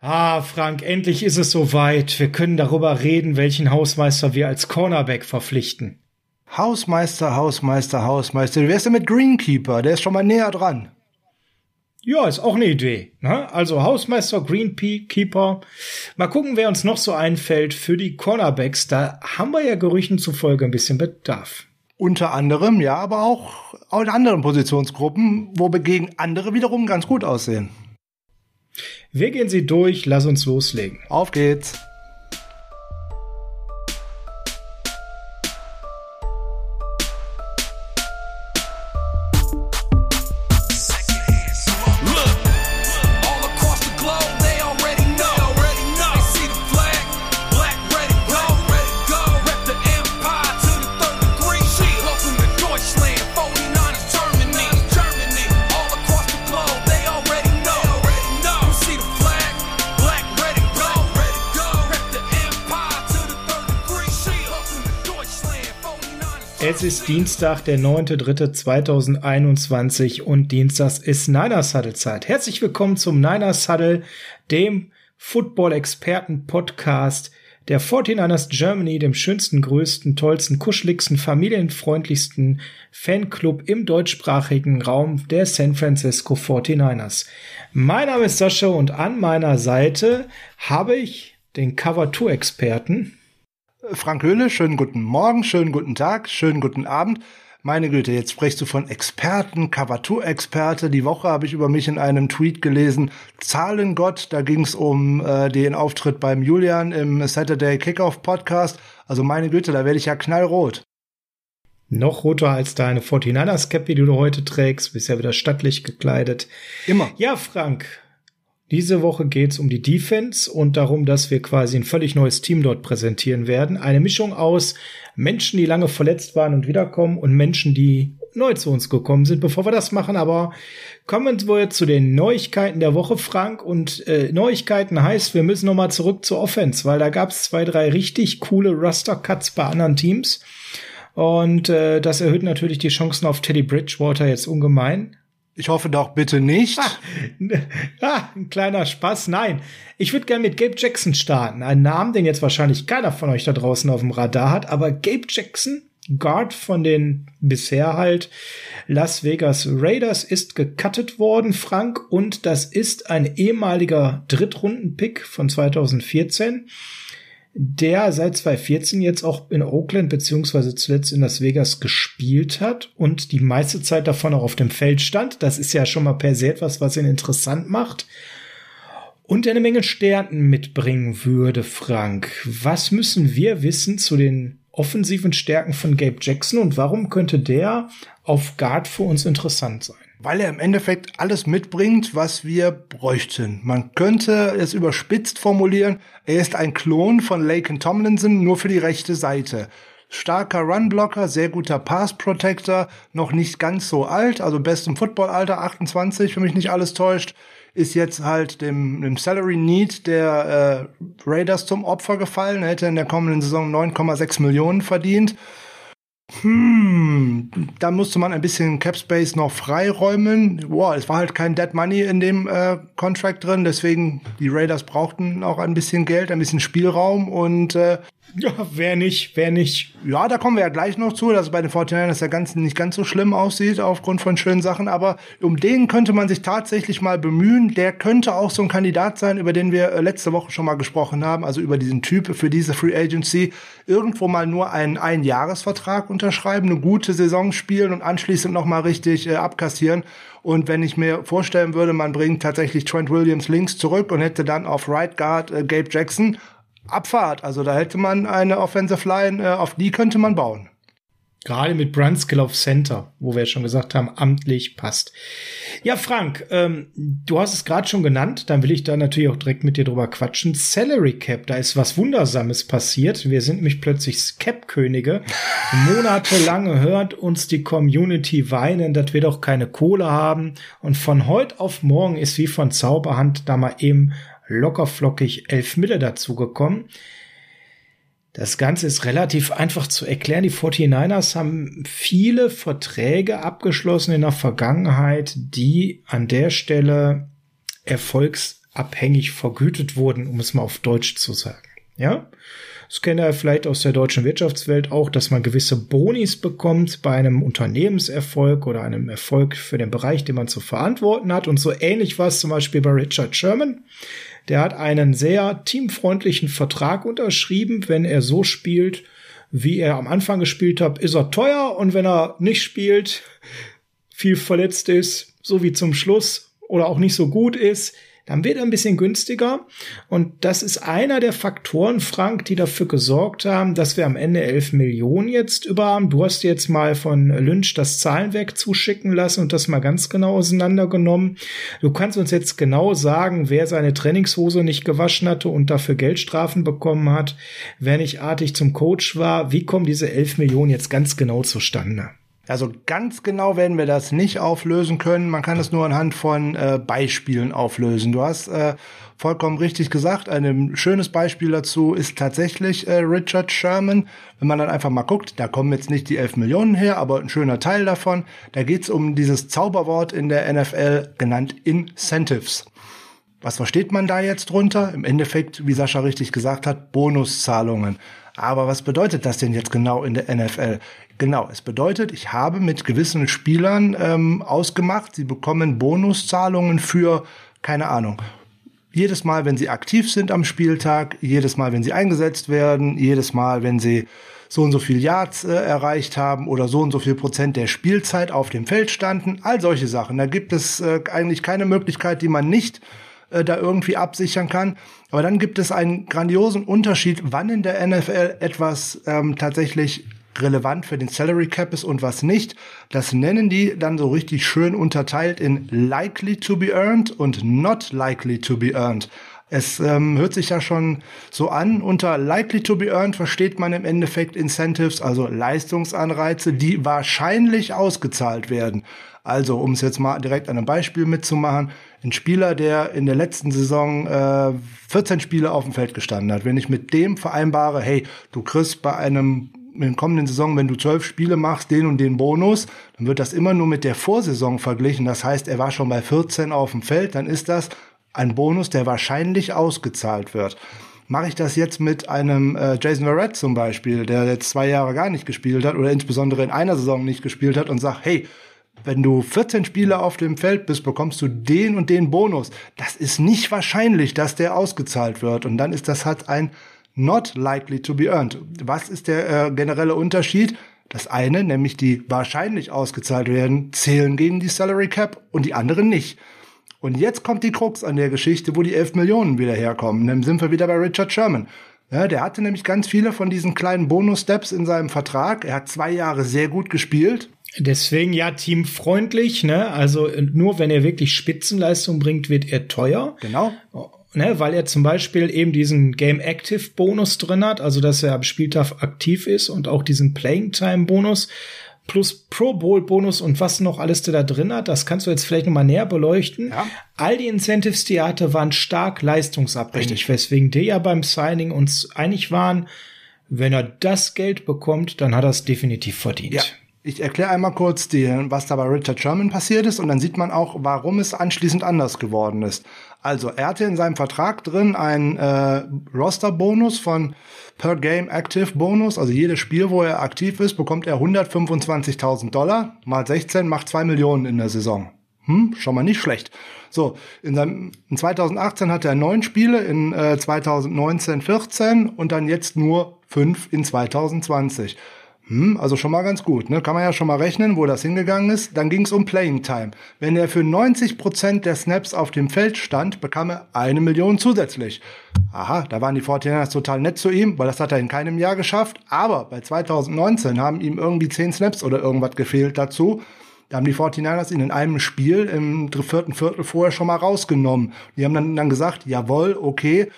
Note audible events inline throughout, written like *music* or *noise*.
Ah, Frank, endlich ist es soweit. Wir können darüber reden, welchen Hausmeister wir als Cornerback verpflichten. Hausmeister, Hausmeister, Hausmeister. Wie wär's denn mit Greenkeeper? Der ist schon mal näher dran. Ja, ist auch eine Idee. Ne? Also Hausmeister, Greenkeeper. Mal gucken, wer uns noch so einfällt für die Cornerbacks. Da haben wir ja Gerüchten zufolge ein bisschen Bedarf. Unter anderem, ja, aber auch in anderen Positionsgruppen, wo wir gegen andere wiederum ganz gut aussehen. Wir gehen sie durch, lass uns loslegen. Auf geht's. Dienstag, der 9.3.2021 und Dienstags ist Niners Huddle Zeit. Herzlich willkommen zum Niners Huddle, dem Football-Experten-Podcast der 49ers Germany, dem schönsten, größten, tollsten, kuscheligsten, familienfreundlichsten Fanclub im deutschsprachigen Raum der San Francisco 49ers. Mein Name ist Sascha und an meiner Seite habe ich den Cover-2-Experten Frank Höhle, schönen guten Morgen, schönen guten Tag, schönen guten Abend. Meine Güte, jetzt sprichst du von Experten, Cover-2-Experte. Die Woche habe ich über mich in einem Tweet gelesen, Zahlengott, da ging es um äh, den Auftritt beim Julian im Saturday Kickoff Podcast. Also meine Güte, da werde ich ja knallrot. Noch roter als deine 49ers Cap, die du heute trägst. Bist ja wieder stattlich gekleidet. Immer. Ja, Frank, diese Woche geht es um die Defense und darum, dass wir quasi ein völlig neues Team dort präsentieren werden. Eine Mischung aus Menschen, die lange verletzt waren und wiederkommen und Menschen, die neu zu uns gekommen sind. Bevor wir das machen, aber kommen wir zu den Neuigkeiten der Woche, Frank. Und äh, Neuigkeiten heißt, wir müssen nochmal zurück zur Offense, weil da gab es zwei, drei richtig coole Roster-Cuts bei anderen Teams. Und äh, das erhöht natürlich die Chancen auf Teddy Bridgewater jetzt ungemein. Ich hoffe doch bitte nicht. Ah, ah, ein kleiner Spaß. Nein, ich würde gerne mit Gabe Jackson starten. Ein Namen, den jetzt wahrscheinlich keiner von euch da draußen auf dem Radar hat, aber Gabe Jackson, Guard von den bisher halt Las Vegas Raiders, ist gecuttet worden, Frank, und das ist ein ehemaliger Drittrunden-Pick von 2014 der seit 2014 jetzt auch in Oakland beziehungsweise zuletzt in Las Vegas gespielt hat und die meiste Zeit davon auch auf dem Feld stand. Das ist ja schon mal per se etwas, was ihn interessant macht. Und eine Menge Stärken mitbringen würde, Frank. Was müssen wir wissen zu den offensiven Stärken von Gabe Jackson und warum könnte der auf Guard für uns interessant sein? Weil er im Endeffekt alles mitbringt, was wir bräuchten. Man könnte es überspitzt formulieren, er ist ein Klon von Laken Tomlinson, nur für die rechte Seite. Starker Runblocker, sehr guter Pass Protector, noch nicht ganz so alt, also best im Footballalter, 28, für mich nicht alles täuscht, ist jetzt halt dem, dem Salary Need der äh, Raiders zum Opfer gefallen. Er hätte in der kommenden Saison 9,6 Millionen verdient. Hm, da musste man ein bisschen Cap Space noch freiräumen. Boah, es war halt kein Dead Money in dem äh, Contract drin, deswegen die Raiders brauchten auch ein bisschen Geld, ein bisschen Spielraum und äh, ja, wer nicht, wer nicht. Ja, da kommen wir ja gleich noch zu, dass bei den 49ers ja ganz, nicht ganz so schlimm aussieht aufgrund von schönen Sachen, aber um den könnte man sich tatsächlich mal bemühen. Der könnte auch so ein Kandidat sein, über den wir äh, letzte Woche schon mal gesprochen haben, also über diesen Typ für diese Free Agency. Irgendwo mal nur einen Einjahresvertrag unterschreiben, eine gute Saison spielen und anschließend nochmal richtig äh, abkassieren. Und wenn ich mir vorstellen würde, man bringt tatsächlich Trent Williams links zurück und hätte dann auf Right Guard äh, Gabe Jackson, Abfahrt. Also da hätte man eine Offensive Line, äh, auf die könnte man bauen. Gerade mit Brunskill auf Center, wo wir schon gesagt haben, amtlich passt. Ja, Frank, ähm, du hast es gerade schon genannt, dann will ich da natürlich auch direkt mit dir drüber quatschen. Salary Cap, da ist was Wundersames passiert. Wir sind nämlich plötzlich Cap-Könige. *laughs* Monatelang hört uns die Community weinen, dass wir doch keine Kohle haben. Und von heute auf morgen ist wie von Zauberhand da mal eben lockerflockig elf Mille dazugekommen. Das Ganze ist relativ einfach zu erklären. Die 49ers haben viele Verträge abgeschlossen in der Vergangenheit, die an der Stelle Erfolgs abhängig vergütet wurden, um es mal auf Deutsch zu sagen. Ja? Das kennt ihr vielleicht aus der deutschen Wirtschaftswelt auch, dass man gewisse Bonis bekommt bei einem Unternehmenserfolg oder einem Erfolg für den Bereich, den man zu verantworten hat. Und so ähnlich war es zum Beispiel bei Richard Sherman. Der hat einen sehr teamfreundlichen Vertrag unterschrieben. Wenn er so spielt, wie er am Anfang gespielt hat, ist er teuer. Und wenn er nicht spielt, viel verletzt ist, so wie zum Schluss oder auch nicht so gut ist, dann wird er ein bisschen günstiger. Und das ist einer der Faktoren, Frank, die dafür gesorgt haben, dass wir am Ende 11 Millionen jetzt über haben. Du hast jetzt mal von Lynch das Zahlenwerk zuschicken lassen und das mal ganz genau auseinandergenommen. Du kannst uns jetzt genau sagen, wer seine Trainingshose nicht gewaschen hatte und dafür Geldstrafen bekommen hat, wer nicht artig zum Coach war. Wie kommen diese 11 Millionen jetzt ganz genau zustande? Also ganz genau werden wir das nicht auflösen können. Man kann es nur anhand von äh, Beispielen auflösen. Du hast äh, vollkommen richtig gesagt. Ein schönes Beispiel dazu ist tatsächlich äh, Richard Sherman. Wenn man dann einfach mal guckt, da kommen jetzt nicht die 11 Millionen her, aber ein schöner Teil davon. Da geht es um dieses Zauberwort in der NFL genannt Incentives. Was versteht man da jetzt drunter? Im Endeffekt, wie Sascha richtig gesagt hat, Bonuszahlungen. Aber was bedeutet das denn jetzt genau in der NFL? Genau, es bedeutet, ich habe mit gewissen Spielern ähm, ausgemacht, sie bekommen Bonuszahlungen für, keine Ahnung, jedes Mal, wenn sie aktiv sind am Spieltag, jedes Mal, wenn sie eingesetzt werden, jedes Mal, wenn sie so und so viel Yards äh, erreicht haben oder so und so viel Prozent der Spielzeit auf dem Feld standen, all solche Sachen. Da gibt es äh, eigentlich keine Möglichkeit, die man nicht äh, da irgendwie absichern kann. Aber dann gibt es einen grandiosen Unterschied, wann in der NFL etwas ähm, tatsächlich relevant für den Salary Cap ist und was nicht. Das nennen die dann so richtig schön unterteilt in likely to be earned und not likely to be earned. Es ähm, hört sich ja schon so an. Unter likely to be earned versteht man im Endeffekt Incentives, also Leistungsanreize, die wahrscheinlich ausgezahlt werden. Also, um es jetzt mal direkt an einem Beispiel mitzumachen, ein Spieler, der in der letzten Saison äh, 14 Spiele auf dem Feld gestanden hat, wenn ich mit dem vereinbare, hey, du kriegst bei einem in der kommenden Saison, wenn du zwölf Spiele machst, den und den Bonus, dann wird das immer nur mit der Vorsaison verglichen. Das heißt, er war schon bei 14 auf dem Feld, dann ist das ein Bonus, der wahrscheinlich ausgezahlt wird. Mache ich das jetzt mit einem äh, Jason Verrett zum Beispiel, der jetzt zwei Jahre gar nicht gespielt hat oder insbesondere in einer Saison nicht gespielt hat und sag, hey, wenn du 14 Spiele auf dem Feld bist, bekommst du den und den Bonus. Das ist nicht wahrscheinlich, dass der ausgezahlt wird. Und dann ist das halt ein not likely to be earned. Was ist der äh, generelle Unterschied? Das eine, nämlich die wahrscheinlich ausgezahlt werden, zählen gegen die Salary Cap und die anderen nicht. Und jetzt kommt die Krux an der Geschichte, wo die 11 Millionen wieder herkommen. Dann sind wir wieder bei Richard Sherman. Ja, der hatte nämlich ganz viele von diesen kleinen Bonus-Steps in seinem Vertrag. Er hat zwei Jahre sehr gut gespielt. Deswegen ja teamfreundlich, ne? Also nur wenn er wirklich Spitzenleistung bringt, wird er teuer. Genau ne, weil er zum Beispiel eben diesen Game Active Bonus drin hat, also dass er am Spieltag aktiv ist und auch diesen Playing Time Bonus plus Pro Bowl Bonus und was noch alles der da drin hat, das kannst du jetzt vielleicht noch mal näher beleuchten. Ja. All die Incentives, die er hatte, waren stark leistungsabhängig, Richtig. weswegen die ja beim Signing uns einig waren, wenn er das Geld bekommt, dann hat er es definitiv verdient. Ja. Ich erkläre einmal kurz, die, was da bei Richard Sherman passiert ist und dann sieht man auch, warum es anschließend anders geworden ist. Also er hatte in seinem Vertrag drin einen äh, Roster-Bonus von per Game Active Bonus. Also jedes Spiel, wo er aktiv ist, bekommt er 125.000 Dollar. Mal 16 macht 2 Millionen in der Saison. Hm, schon mal nicht schlecht. So, in, seinem, in 2018 hatte er neun Spiele, in äh, 2019 14 und dann jetzt nur fünf in 2020. Hm, also schon mal ganz gut. Ne? Kann man ja schon mal rechnen, wo das hingegangen ist. Dann ging es um Playing Time. Wenn er für 90 Prozent der Snaps auf dem Feld stand, bekam er eine Million zusätzlich. Aha, da waren die 49ers total nett zu ihm, weil das hat er in keinem Jahr geschafft. Aber bei 2019 haben ihm irgendwie 10 Snaps oder irgendwas gefehlt dazu. Da haben die 49ers ihn in einem Spiel im vierten Viertel vorher schon mal rausgenommen. Die haben dann, dann gesagt, jawohl, okay,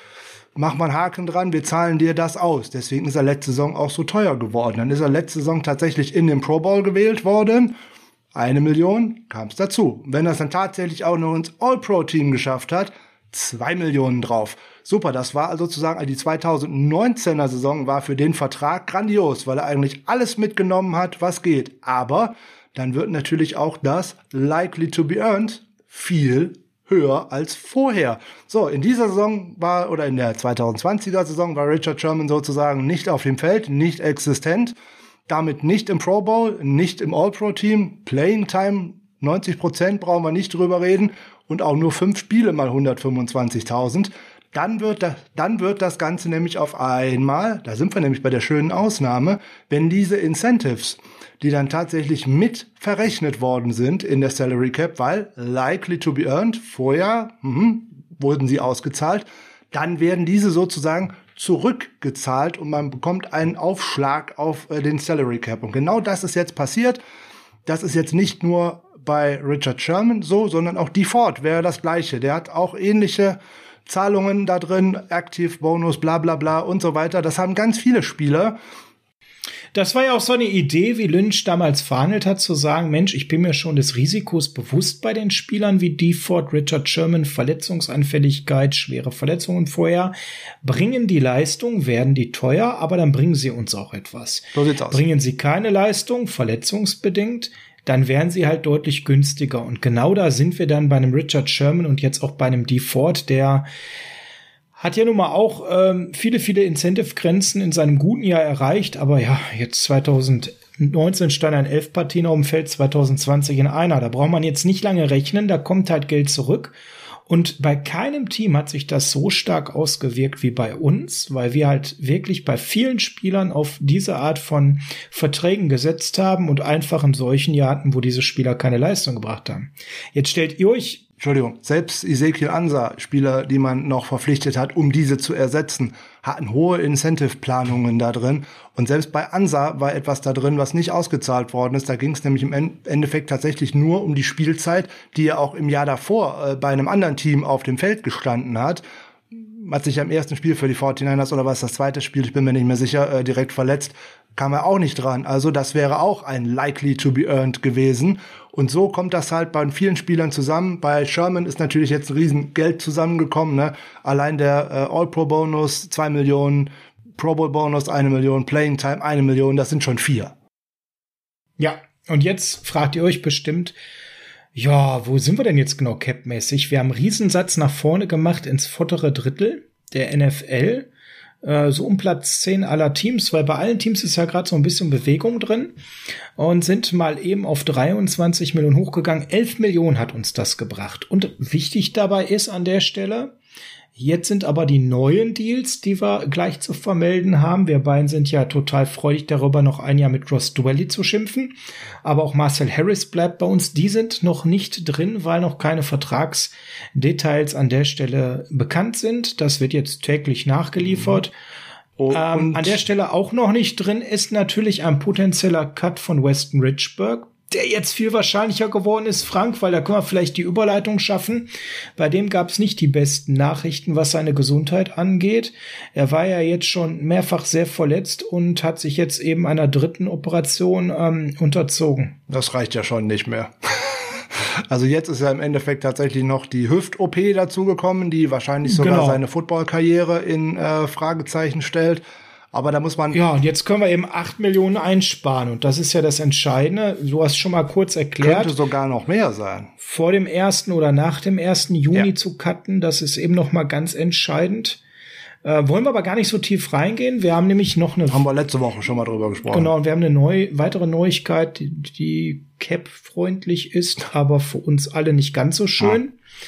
mach mal einen Haken dran, wir zahlen dir das aus. Deswegen ist er letzte Saison auch so teuer geworden. Dann ist er letzte Saison tatsächlich in den Pro Bowl gewählt worden. Eine Million kam es dazu. Wenn es dann tatsächlich auch noch ins All-Pro-Team geschafft hat, zwei Millionen drauf. Super, das war also sozusagen die 2019er Saison war für den Vertrag grandios, weil er eigentlich alles mitgenommen hat, was geht. Aber dann wird natürlich auch das likely to be earned viel höher als vorher. So, in dieser Saison war, oder in der 2020er Saison war Richard Sherman sozusagen nicht auf dem Feld, nicht existent, damit nicht im Pro Bowl, nicht im All-Pro-Team, Playing Time 90 Prozent brauchen wir nicht drüber reden und auch nur fünf Spiele mal 125.000. Dann wird, das, dann wird das Ganze nämlich auf einmal, da sind wir nämlich bei der schönen Ausnahme, wenn diese Incentives, die dann tatsächlich mit verrechnet worden sind in der Salary Cap, weil likely to be earned, vorher mh, wurden sie ausgezahlt, dann werden diese sozusagen zurückgezahlt und man bekommt einen Aufschlag auf äh, den Salary Cap. Und genau das ist jetzt passiert. Das ist jetzt nicht nur bei Richard Sherman so, sondern auch Default wäre das gleiche. Der hat auch ähnliche Zahlungen da drin, Active Bonus, bla bla bla und so weiter. Das haben ganz viele Spieler. Das war ja auch so eine Idee, wie Lynch damals verhandelt hat, zu sagen, Mensch, ich bin mir schon des Risikos bewusst bei den Spielern wie Deford, Richard Sherman, Verletzungsanfälligkeit, schwere Verletzungen vorher. Bringen die Leistung, werden die teuer, aber dann bringen sie uns auch etwas. So sieht's aus. Bringen sie keine Leistung, verletzungsbedingt, dann wären sie halt deutlich günstiger. Und genau da sind wir dann bei einem Richard Sherman und jetzt auch bei einem Deford, der hat ja nun mal auch ähm, viele, viele Incentive-Grenzen in seinem guten Jahr erreicht, aber ja, jetzt 2019 stand er in elf Partien auf dem Feld, 2020 in einer. Da braucht man jetzt nicht lange rechnen, da kommt halt Geld zurück. Und bei keinem Team hat sich das so stark ausgewirkt wie bei uns, weil wir halt wirklich bei vielen Spielern auf diese Art von Verträgen gesetzt haben und einfach in solchen Jahren hatten, wo diese Spieler keine Leistung gebracht haben. Jetzt stellt ihr euch Entschuldigung, selbst Ezekiel Ansa, Spieler, die man noch verpflichtet hat, um diese zu ersetzen, hatten hohe Incentive-Planungen da drin. Und selbst bei Ansa war etwas da drin, was nicht ausgezahlt worden ist. Da ging es nämlich im Endeffekt tatsächlich nur um die Spielzeit, die er auch im Jahr davor äh, bei einem anderen Team auf dem Feld gestanden hat hat sich am ersten Spiel für die 49ers oder was das zweite Spiel, ich bin mir nicht mehr sicher, äh, direkt verletzt, kam er auch nicht dran. Also das wäre auch ein likely to be earned gewesen. Und so kommt das halt bei vielen Spielern zusammen. Bei Sherman ist natürlich jetzt ein riesen zusammengekommen. Ne? Allein der äh, All-Pro-Bonus, zwei Millionen, Pro Bowl-Bonus, eine Million, Playing Time, eine Million, das sind schon vier. Ja, und jetzt fragt ihr euch bestimmt, ja, wo sind wir denn jetzt genau capmäßig? Wir haben einen Riesensatz nach vorne gemacht ins vordere Drittel der NFL äh, so um Platz 10 aller Teams, weil bei allen Teams ist ja gerade so ein bisschen Bewegung drin und sind mal eben auf 23 Millionen hochgegangen. 11 Millionen hat uns das gebracht. Und wichtig dabei ist an der Stelle, Jetzt sind aber die neuen Deals, die wir gleich zu vermelden haben. Wir beiden sind ja total freudig darüber, noch ein Jahr mit Ross Dwelly zu schimpfen. Aber auch Marcel Harris bleibt bei uns. Die sind noch nicht drin, weil noch keine Vertragsdetails an der Stelle bekannt sind. Das wird jetzt täglich nachgeliefert. Mhm. Ähm, an der Stelle auch noch nicht drin ist natürlich ein potenzieller Cut von Weston Richburg der jetzt viel wahrscheinlicher geworden ist, Frank, weil da können wir vielleicht die Überleitung schaffen. Bei dem gab es nicht die besten Nachrichten, was seine Gesundheit angeht. Er war ja jetzt schon mehrfach sehr verletzt und hat sich jetzt eben einer dritten Operation ähm, unterzogen. Das reicht ja schon nicht mehr. *laughs* Also jetzt ist ja im Endeffekt tatsächlich noch die Hüft-OP dazugekommen, die wahrscheinlich sogar genau. seine Football-Karriere in äh, Fragezeichen stellt. Aber da muss man. Ja, und jetzt können wir eben acht Millionen einsparen. Und das ist ja das Entscheidende. Du hast schon mal kurz erklärt. Könnte sogar noch mehr sein. Vor dem ersten oder nach dem ersten Juni ja. zu cutten, das ist eben noch mal ganz entscheidend. Äh, wollen wir aber gar nicht so tief reingehen. Wir haben nämlich noch eine. Haben wir letzte Woche schon mal drüber gesprochen. Genau, und wir haben eine neu, weitere Neuigkeit, die, die Cap-freundlich ist, *laughs* aber für uns alle nicht ganz so schön. Ah.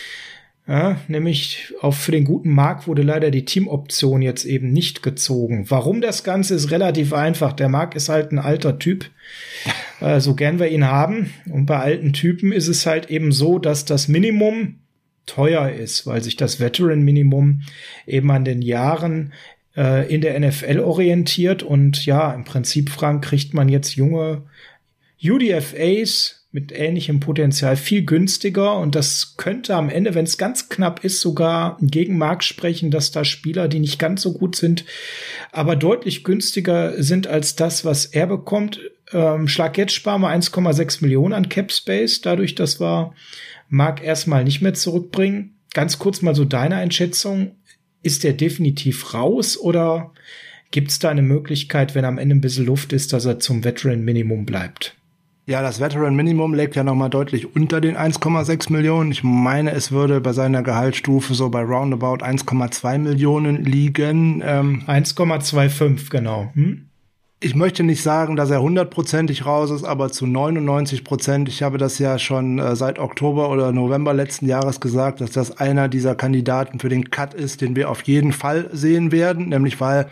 Ja, nämlich auch für den guten Mark wurde leider die Teamoption jetzt eben nicht gezogen. Warum das Ganze ist relativ einfach. Der Mark ist halt ein alter Typ, *laughs* äh, so gern wir ihn haben. Und bei alten Typen ist es halt eben so, dass das Minimum teuer ist, weil sich das Veteran-Minimum eben an den Jahren äh, in der NFL orientiert. Und ja, im Prinzip, Frank, kriegt man jetzt junge UDFAs mit ähnlichem Potenzial viel günstiger und das könnte am Ende, wenn es ganz knapp ist, sogar gegen Markt sprechen, dass da Spieler, die nicht ganz so gut sind, aber deutlich günstiger sind als das, was er bekommt. Ähm, Schlag jetzt sparen wir 1,6 Millionen an Cap Space, dadurch, dass wir Mark erstmal nicht mehr zurückbringen. Ganz kurz mal so deine Einschätzung. Ist der definitiv raus oder gibt es da eine Möglichkeit, wenn am Ende ein bisschen Luft ist, dass er zum Veteran Minimum bleibt? Ja, das Veteran Minimum legt ja nochmal deutlich unter den 1,6 Millionen. Ich meine, es würde bei seiner Gehaltsstufe so bei roundabout 1,2 Millionen liegen. Ähm, 1,25, genau. Hm? Ich möchte nicht sagen, dass er hundertprozentig raus ist, aber zu 99 Prozent. Ich habe das ja schon äh, seit Oktober oder November letzten Jahres gesagt, dass das einer dieser Kandidaten für den Cut ist, den wir auf jeden Fall sehen werden, nämlich weil,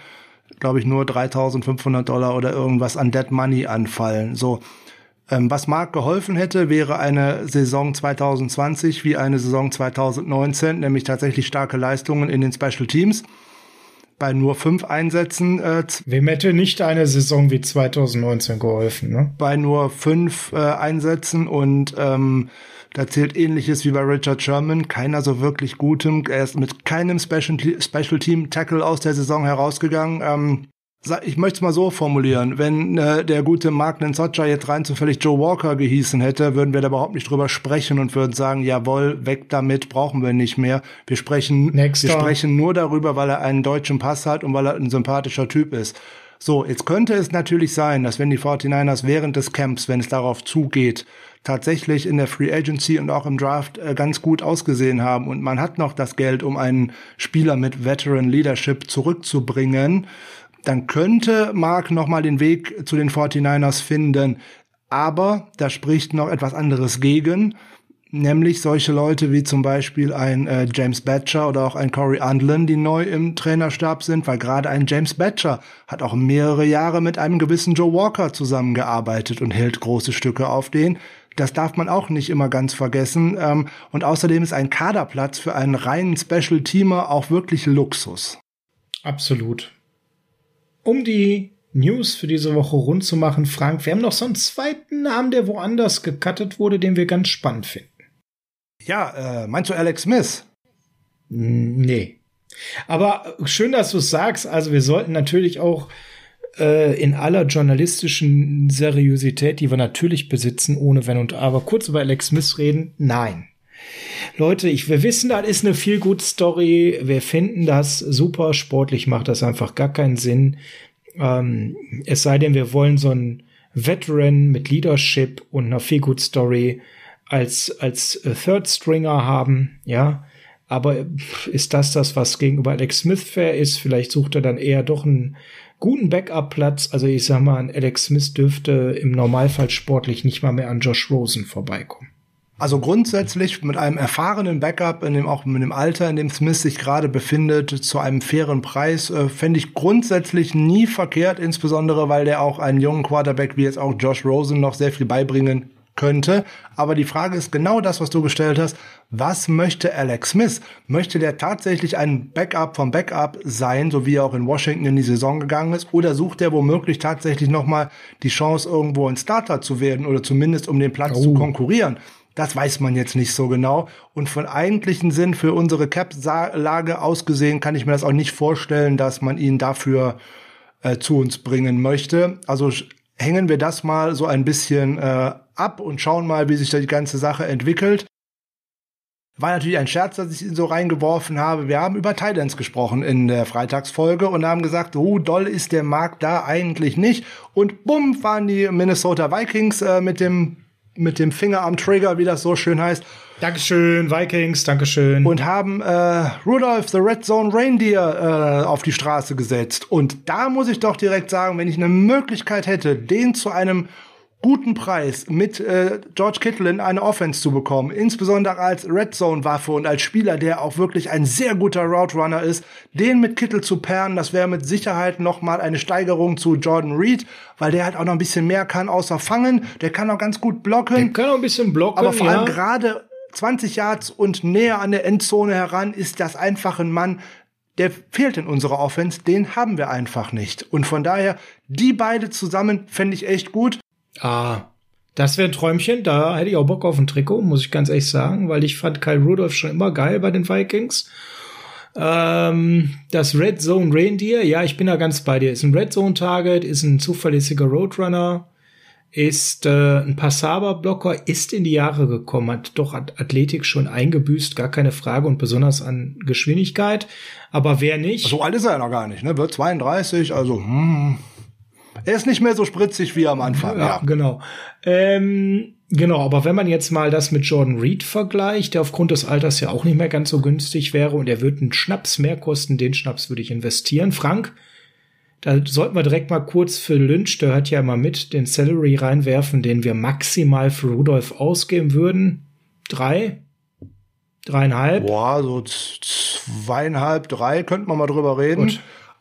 glaube ich, nur 3.500 Dollar oder irgendwas an Dead Money anfallen. So, was Mark geholfen hätte, wäre eine Saison 2020 wie eine Saison 2019, nämlich tatsächlich starke Leistungen in den Special Teams. Bei nur fünf Einsätzen. Äh, Wem hätte nicht eine Saison wie 2019 geholfen, ne? Bei nur fünf äh, Einsätzen und ähm, da zählt ähnliches wie bei Richard Sherman. Keiner so wirklich gutem. Er ist mit keinem Special, Special Team Tackle aus der Saison herausgegangen. Ähm, ich möchte es mal so formulieren. Wenn äh, der gute Mark Nensotcha jetzt rein zufällig Joe Walker gehießen hätte, würden wir da überhaupt nicht drüber sprechen und würden sagen, jawohl, weg damit, brauchen wir nicht mehr. Wir sprechen, Next wir sprechen nur darüber, weil er einen deutschen Pass hat und weil er ein sympathischer Typ ist. So, jetzt könnte es natürlich sein, dass wenn die 49ers während des Camps, wenn es darauf zugeht, tatsächlich in der Free Agency und auch im Draft äh, ganz gut ausgesehen haben und man hat noch das Geld, um einen Spieler mit Veteran Leadership zurückzubringen, dann könnte Mark nochmal den Weg zu den 49ers finden. Aber da spricht noch etwas anderes gegen, nämlich solche Leute wie zum Beispiel ein äh, James Batcher oder auch ein Corey Andlin, die neu im Trainerstab sind, weil gerade ein James Batcher hat auch mehrere Jahre mit einem gewissen Joe Walker zusammengearbeitet und hält große Stücke auf den. Das darf man auch nicht immer ganz vergessen. Ähm, und außerdem ist ein Kaderplatz für einen reinen Special Teamer auch wirklich Luxus. Absolut um die News für diese Woche rund zu machen, Frank, wir haben noch so einen zweiten Namen, der woanders gecuttet wurde, den wir ganz spannend finden. Ja, äh, meinst du Alex Smith? Nee. Aber schön, dass du es sagst. Also wir sollten natürlich auch äh, in aller journalistischen Seriosität, die wir natürlich besitzen, ohne Wenn und Aber, kurz über Alex Smith reden. Nein. Leute, ich, wir wissen, das ist eine viel gut Story. Wir finden das super. Sportlich macht das einfach gar keinen Sinn. Ähm, es sei denn, wir wollen so einen Veteran mit Leadership und einer viel gut Story als, als Third Stringer haben, ja. Aber ist das das, was gegenüber Alex Smith fair ist? Vielleicht sucht er dann eher doch einen guten Backup-Platz. Also ich sag mal, Alex Smith dürfte im Normalfall sportlich nicht mal mehr an Josh Rosen vorbeikommen. Also grundsätzlich mit einem erfahrenen Backup, in dem auch mit dem Alter, in dem Smith sich gerade befindet, zu einem fairen Preis, äh, fände ich grundsätzlich nie verkehrt, insbesondere weil der auch einen jungen Quarterback wie jetzt auch Josh Rosen noch sehr viel beibringen könnte. Aber die Frage ist genau das, was du gestellt hast. Was möchte Alex Smith? Möchte der tatsächlich ein Backup vom Backup sein, so wie er auch in Washington in die Saison gegangen ist? Oder sucht er womöglich tatsächlich nochmal die Chance, irgendwo ein Starter zu werden oder zumindest um den Platz oh. zu konkurrieren? Das weiß man jetzt nicht so genau. Und von eigentlichen Sinn für unsere Cap-Lage ausgesehen kann ich mir das auch nicht vorstellen, dass man ihn dafür äh, zu uns bringen möchte. Also hängen wir das mal so ein bisschen äh, ab und schauen mal, wie sich da die ganze Sache entwickelt. War natürlich ein Scherz, dass ich ihn so reingeworfen habe. Wir haben über Titans gesprochen in der Freitagsfolge und haben gesagt, oh, doll ist der Markt da eigentlich nicht. Und bumm, waren die Minnesota Vikings äh, mit dem mit dem Finger am Trigger, wie das so schön heißt. Dankeschön, Vikings, Dankeschön. Und haben äh, Rudolph the Red Zone Reindeer äh, auf die Straße gesetzt. Und da muss ich doch direkt sagen, wenn ich eine Möglichkeit hätte, den zu einem guten Preis mit äh, George Kittle in eine Offense zu bekommen, insbesondere als Red Zone Waffe und als Spieler, der auch wirklich ein sehr guter Route Runner ist, den mit Kittle zu pairen, das wäre mit Sicherheit noch mal eine Steigerung zu Jordan Reed, weil der halt auch noch ein bisschen mehr kann außer fangen, der kann auch ganz gut blocken. Der kann auch ein bisschen blocken, aber vor allem ja. gerade 20 Yards und näher an der Endzone heran ist das einfach ein Mann, der fehlt in unserer Offense, den haben wir einfach nicht. Und von daher, die beide zusammen fände ich echt gut. Ah, das wäre ein Träumchen. Da hätte ich auch Bock auf ein Trikot, muss ich ganz ehrlich sagen, weil ich fand Kyle Rudolph schon immer geil bei den Vikings. Ähm, das Red Zone Reindeer, ja, ich bin da ganz bei dir. Ist ein Red Zone Target, ist ein zuverlässiger Roadrunner, ist äh, ein passabler Blocker, ist in die Jahre gekommen, hat doch Athletik schon eingebüßt, gar keine Frage und besonders an Geschwindigkeit. Aber wer nicht? So alt ist er ja noch gar nicht, ne? Wird 32, also hm. Er ist nicht mehr so spritzig wie am Anfang. Ja, ja. genau. Ähm, genau, aber wenn man jetzt mal das mit Jordan Reed vergleicht, der aufgrund des Alters ja auch nicht mehr ganz so günstig wäre und er wird einen Schnaps mehr kosten, den Schnaps würde ich investieren. Frank, da sollten wir direkt mal kurz für Lynch, der hört ja immer mit, den Salary reinwerfen, den wir maximal für Rudolph ausgeben würden. Drei? Dreieinhalb? Boah, so zweieinhalb, drei könnte man mal drüber reden. Gut.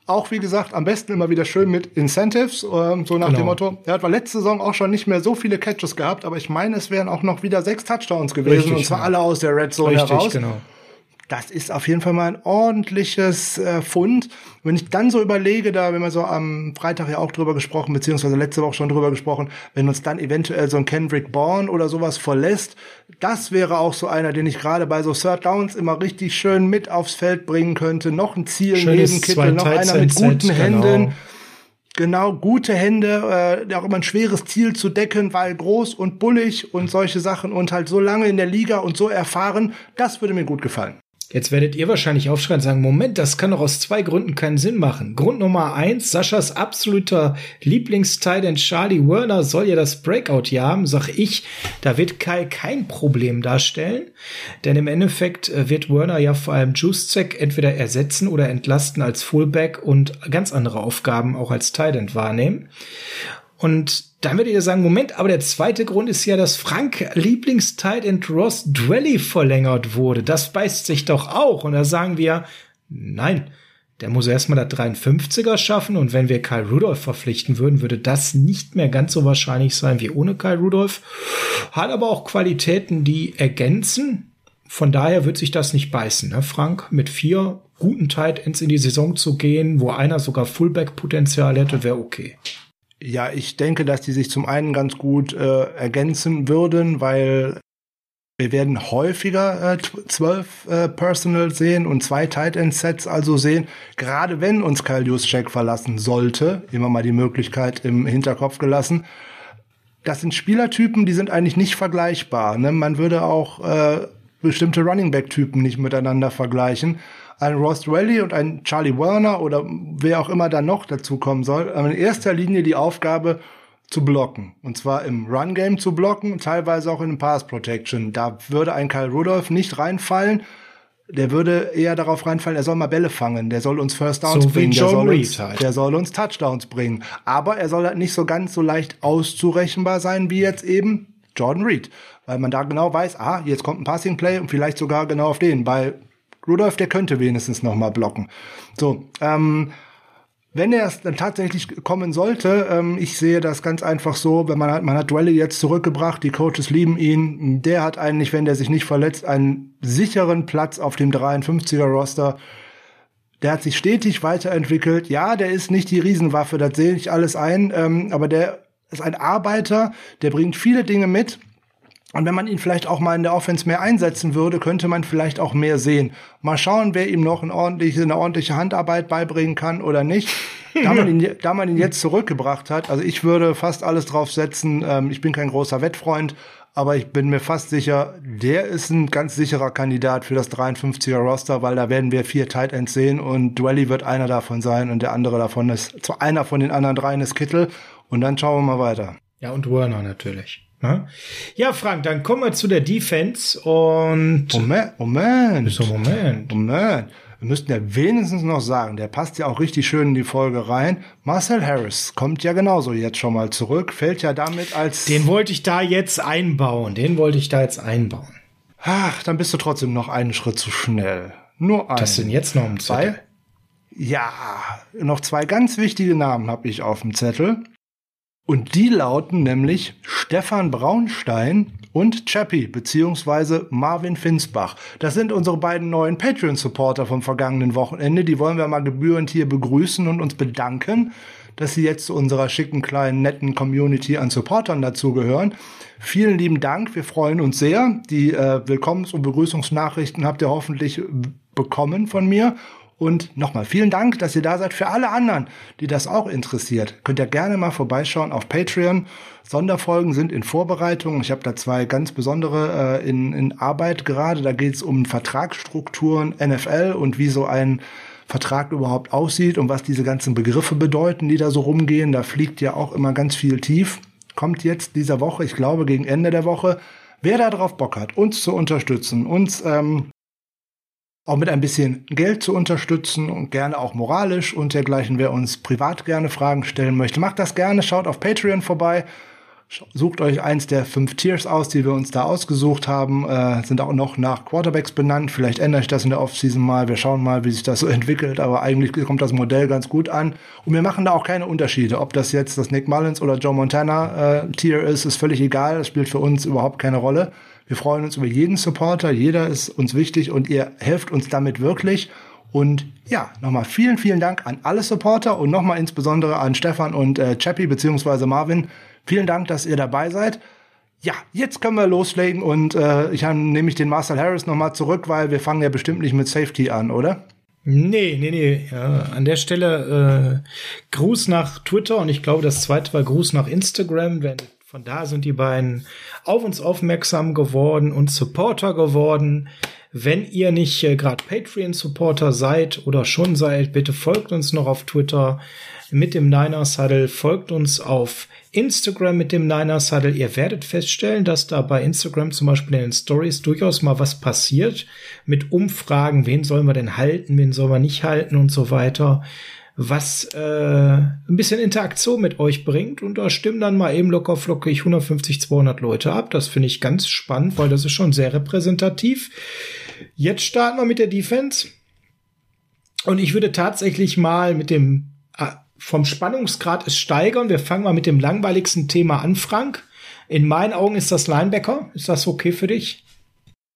Auch wie gesagt, am besten immer wieder schön mit Incentives, äh, so nach genau. dem Motto. Er hat letzte Saison auch schon nicht mehr so viele Catches gehabt, aber ich meine, es wären auch noch wieder sechs Touchdowns gewesen Richtig, und zwar ja. alle aus der Red Zone Richtig, heraus. Genau das ist auf jeden Fall mal ein ordentliches äh, Fund. Wenn ich dann so überlege, da, wenn wir so am Freitag ja auch drüber gesprochen, beziehungsweise letzte Woche schon drüber gesprochen, wenn uns dann eventuell so ein Kendrick Bourne oder sowas verlässt, das wäre auch so einer, den ich gerade bei so Third Downs immer richtig schön mit aufs Feld bringen könnte. Noch ein Ziel Schönes neben Kittel, noch einer mit guten Set, Händen. Genau. Genau, gute Hände, äh, auch immer ein schweres Ziel zu decken, weil groß und bullig und solche Sachen und halt so lange in der Liga und so erfahren, das würde mir gut gefallen. Jetzt werdet ihr wahrscheinlich aufschreien und sagen, Moment, das kann doch aus zwei Gründen keinen Sinn machen. Grund Nummer eins, Saschas absoluter Lieblingsteil, Charlie Werner soll ja das Breakout hier haben, sag ich, da wird Kai kein Problem darstellen, denn im Endeffekt äh, wird Werner ja vor allem Juszek entweder ersetzen oder entlasten als Fullback und ganz andere Aufgaben auch als Tight wahrnehmen. Und dann würdet ihr sagen, Moment, aber der zweite Grund ist ja, dass Frank Lieblingstight and Ross Dwelly verlängert wurde. Das beißt sich doch auch. Und da sagen wir, nein, der muss erstmal der 53er schaffen. Und wenn wir Kyle Rudolph verpflichten würden, würde das nicht mehr ganz so wahrscheinlich sein wie ohne Kyle Rudolph. Hat aber auch Qualitäten, die ergänzen. Von daher wird sich das nicht beißen, ne, Frank? Mit vier guten Tight Ends in die Saison zu gehen, wo einer sogar Fullback-Potenzial hätte, wäre okay. Ja, ich denke, dass die sich zum einen ganz gut äh, ergänzen würden, weil wir werden häufiger äh, zwölf äh, Personal sehen und zwei Tight End Sets also sehen. Gerade wenn uns Kyle Juszczyk verlassen sollte, immer mal die Möglichkeit im Hinterkopf gelassen. Das sind Spielertypen, die sind eigentlich nicht vergleichbar. Ne? Man würde auch äh, bestimmte Running Back Typen nicht miteinander vergleichen ein Ross Rally und ein Charlie Werner oder wer auch immer da noch dazu kommen soll, in erster Linie die Aufgabe zu blocken. Und zwar im Run-Game zu blocken, teilweise auch in Pass Protection. Da würde ein Kyle Rudolph nicht reinfallen. Der würde eher darauf reinfallen, er soll mal Bälle fangen, der soll uns First Downs so bringen, der soll, uns, halt. der soll uns Touchdowns bringen. Aber er soll halt nicht so ganz so leicht auszurechenbar sein wie jetzt eben Jordan Reed. Weil man da genau weiß, ah, jetzt kommt ein Passing Play und vielleicht sogar genau auf den. Bei Rudolph, der könnte wenigstens noch mal blocken. So, ähm, wenn er es dann tatsächlich kommen sollte, ähm, ich sehe das ganz einfach so, wenn man hat, man hat Dwelly jetzt zurückgebracht, die Coaches lieben ihn, der hat eigentlich, wenn der sich nicht verletzt, einen sicheren Platz auf dem 53er Roster. Der hat sich stetig weiterentwickelt. Ja, der ist nicht die Riesenwaffe, das sehe ich alles ein, ähm, aber der ist ein Arbeiter, der bringt viele Dinge mit und wenn man ihn vielleicht auch mal in der Offense mehr einsetzen würde, könnte man vielleicht auch mehr sehen. Mal schauen, wer ihm noch ein ordentliche, eine ordentliche Handarbeit beibringen kann oder nicht. Da man, ihn, da man ihn jetzt zurückgebracht hat, also ich würde fast alles drauf setzen. Ähm, ich bin kein großer Wettfreund, aber ich bin mir fast sicher, der ist ein ganz sicherer Kandidat für das 53er Roster, weil da werden wir vier Tight Ends sehen und Dwelly wird einer davon sein und der andere davon ist, zu einer von den anderen dreien ist Kittel und dann schauen wir mal weiter. Ja, und Werner natürlich. Ja, Frank, dann kommen wir zu der Defense und. Moment, Moment. So, Moment. Moment. Wir müssten ja wenigstens noch sagen, der passt ja auch richtig schön in die Folge rein. Marcel Harris kommt ja genauso jetzt schon mal zurück, fällt ja damit als. Den wollte ich da jetzt einbauen. Den wollte ich da jetzt einbauen. Ach, dann bist du trotzdem noch einen Schritt zu schnell. Nur ein. Das sind jetzt noch um zwei? Ja, noch zwei ganz wichtige Namen habe ich auf dem Zettel. Und die lauten nämlich Stefan Braunstein und Chappie beziehungsweise Marvin Finsbach. Das sind unsere beiden neuen Patreon-Supporter vom vergangenen Wochenende. Die wollen wir mal gebührend hier begrüßen und uns bedanken, dass sie jetzt zu unserer schicken, kleinen, netten Community an Supportern dazugehören. Vielen lieben Dank, wir freuen uns sehr. Die äh, Willkommens- und Begrüßungsnachrichten habt ihr hoffentlich bekommen von mir. Und nochmal vielen Dank, dass ihr da seid. Für alle anderen, die das auch interessiert, könnt ihr gerne mal vorbeischauen auf Patreon. Sonderfolgen sind in Vorbereitung. Ich habe da zwei ganz besondere äh, in, in Arbeit gerade. Da geht es um Vertragsstrukturen, NFL und wie so ein Vertrag überhaupt aussieht und was diese ganzen Begriffe bedeuten, die da so rumgehen. Da fliegt ja auch immer ganz viel tief. Kommt jetzt dieser Woche, ich glaube gegen Ende der Woche. Wer da drauf Bock hat, uns zu unterstützen, uns ähm, auch mit ein bisschen Geld zu unterstützen und gerne auch moralisch und dergleichen, wer uns privat gerne Fragen stellen möchte, macht das gerne, schaut auf Patreon vorbei. Sucht euch eins der fünf Tiers aus, die wir uns da ausgesucht haben. Äh, sind auch noch nach Quarterbacks benannt. Vielleicht ändere ich das in der Offseason mal. Wir schauen mal, wie sich das so *laughs* entwickelt. Aber eigentlich kommt das Modell ganz gut an. Und wir machen da auch keine Unterschiede. Ob das jetzt das Nick Mullins oder Joe Montana äh, Tier ist, ist völlig egal. Das spielt für uns überhaupt keine Rolle. Wir freuen uns über jeden Supporter. Jeder ist uns wichtig und ihr helft uns damit wirklich. Und ja, nochmal vielen, vielen Dank an alle Supporter und nochmal insbesondere an Stefan und äh, Chappie beziehungsweise Marvin Vielen Dank, dass ihr dabei seid. Ja, jetzt können wir loslegen und äh, ich nehme ich den Marcel Harris nochmal zurück, weil wir fangen ja bestimmt nicht mit Safety an, oder? Nee, nee, nee. Ja, an der Stelle äh, Gruß nach Twitter und ich glaube, das zweite war Gruß nach Instagram, denn von da sind die beiden auf uns aufmerksam geworden und Supporter geworden. Wenn ihr nicht äh, gerade Patreon-Supporter seid oder schon seid, bitte folgt uns noch auf Twitter mit dem Niners Huddle, folgt uns auf Instagram mit dem Niners Huddle. Ihr werdet feststellen, dass da bei Instagram zum Beispiel in den Stories durchaus mal was passiert mit Umfragen, wen sollen wir denn halten, wen sollen wir nicht halten? Und so weiter was äh, ein bisschen Interaktion mit euch bringt. Und da stimmen dann mal eben locker flockig 150, 200 Leute ab. Das finde ich ganz spannend, weil das ist schon sehr repräsentativ. Jetzt starten wir mit der Defense. Und ich würde tatsächlich mal mit dem vom Spannungsgrad es steigern. Wir fangen mal mit dem langweiligsten Thema an, Frank. In meinen Augen ist das Linebacker. Ist das okay für dich?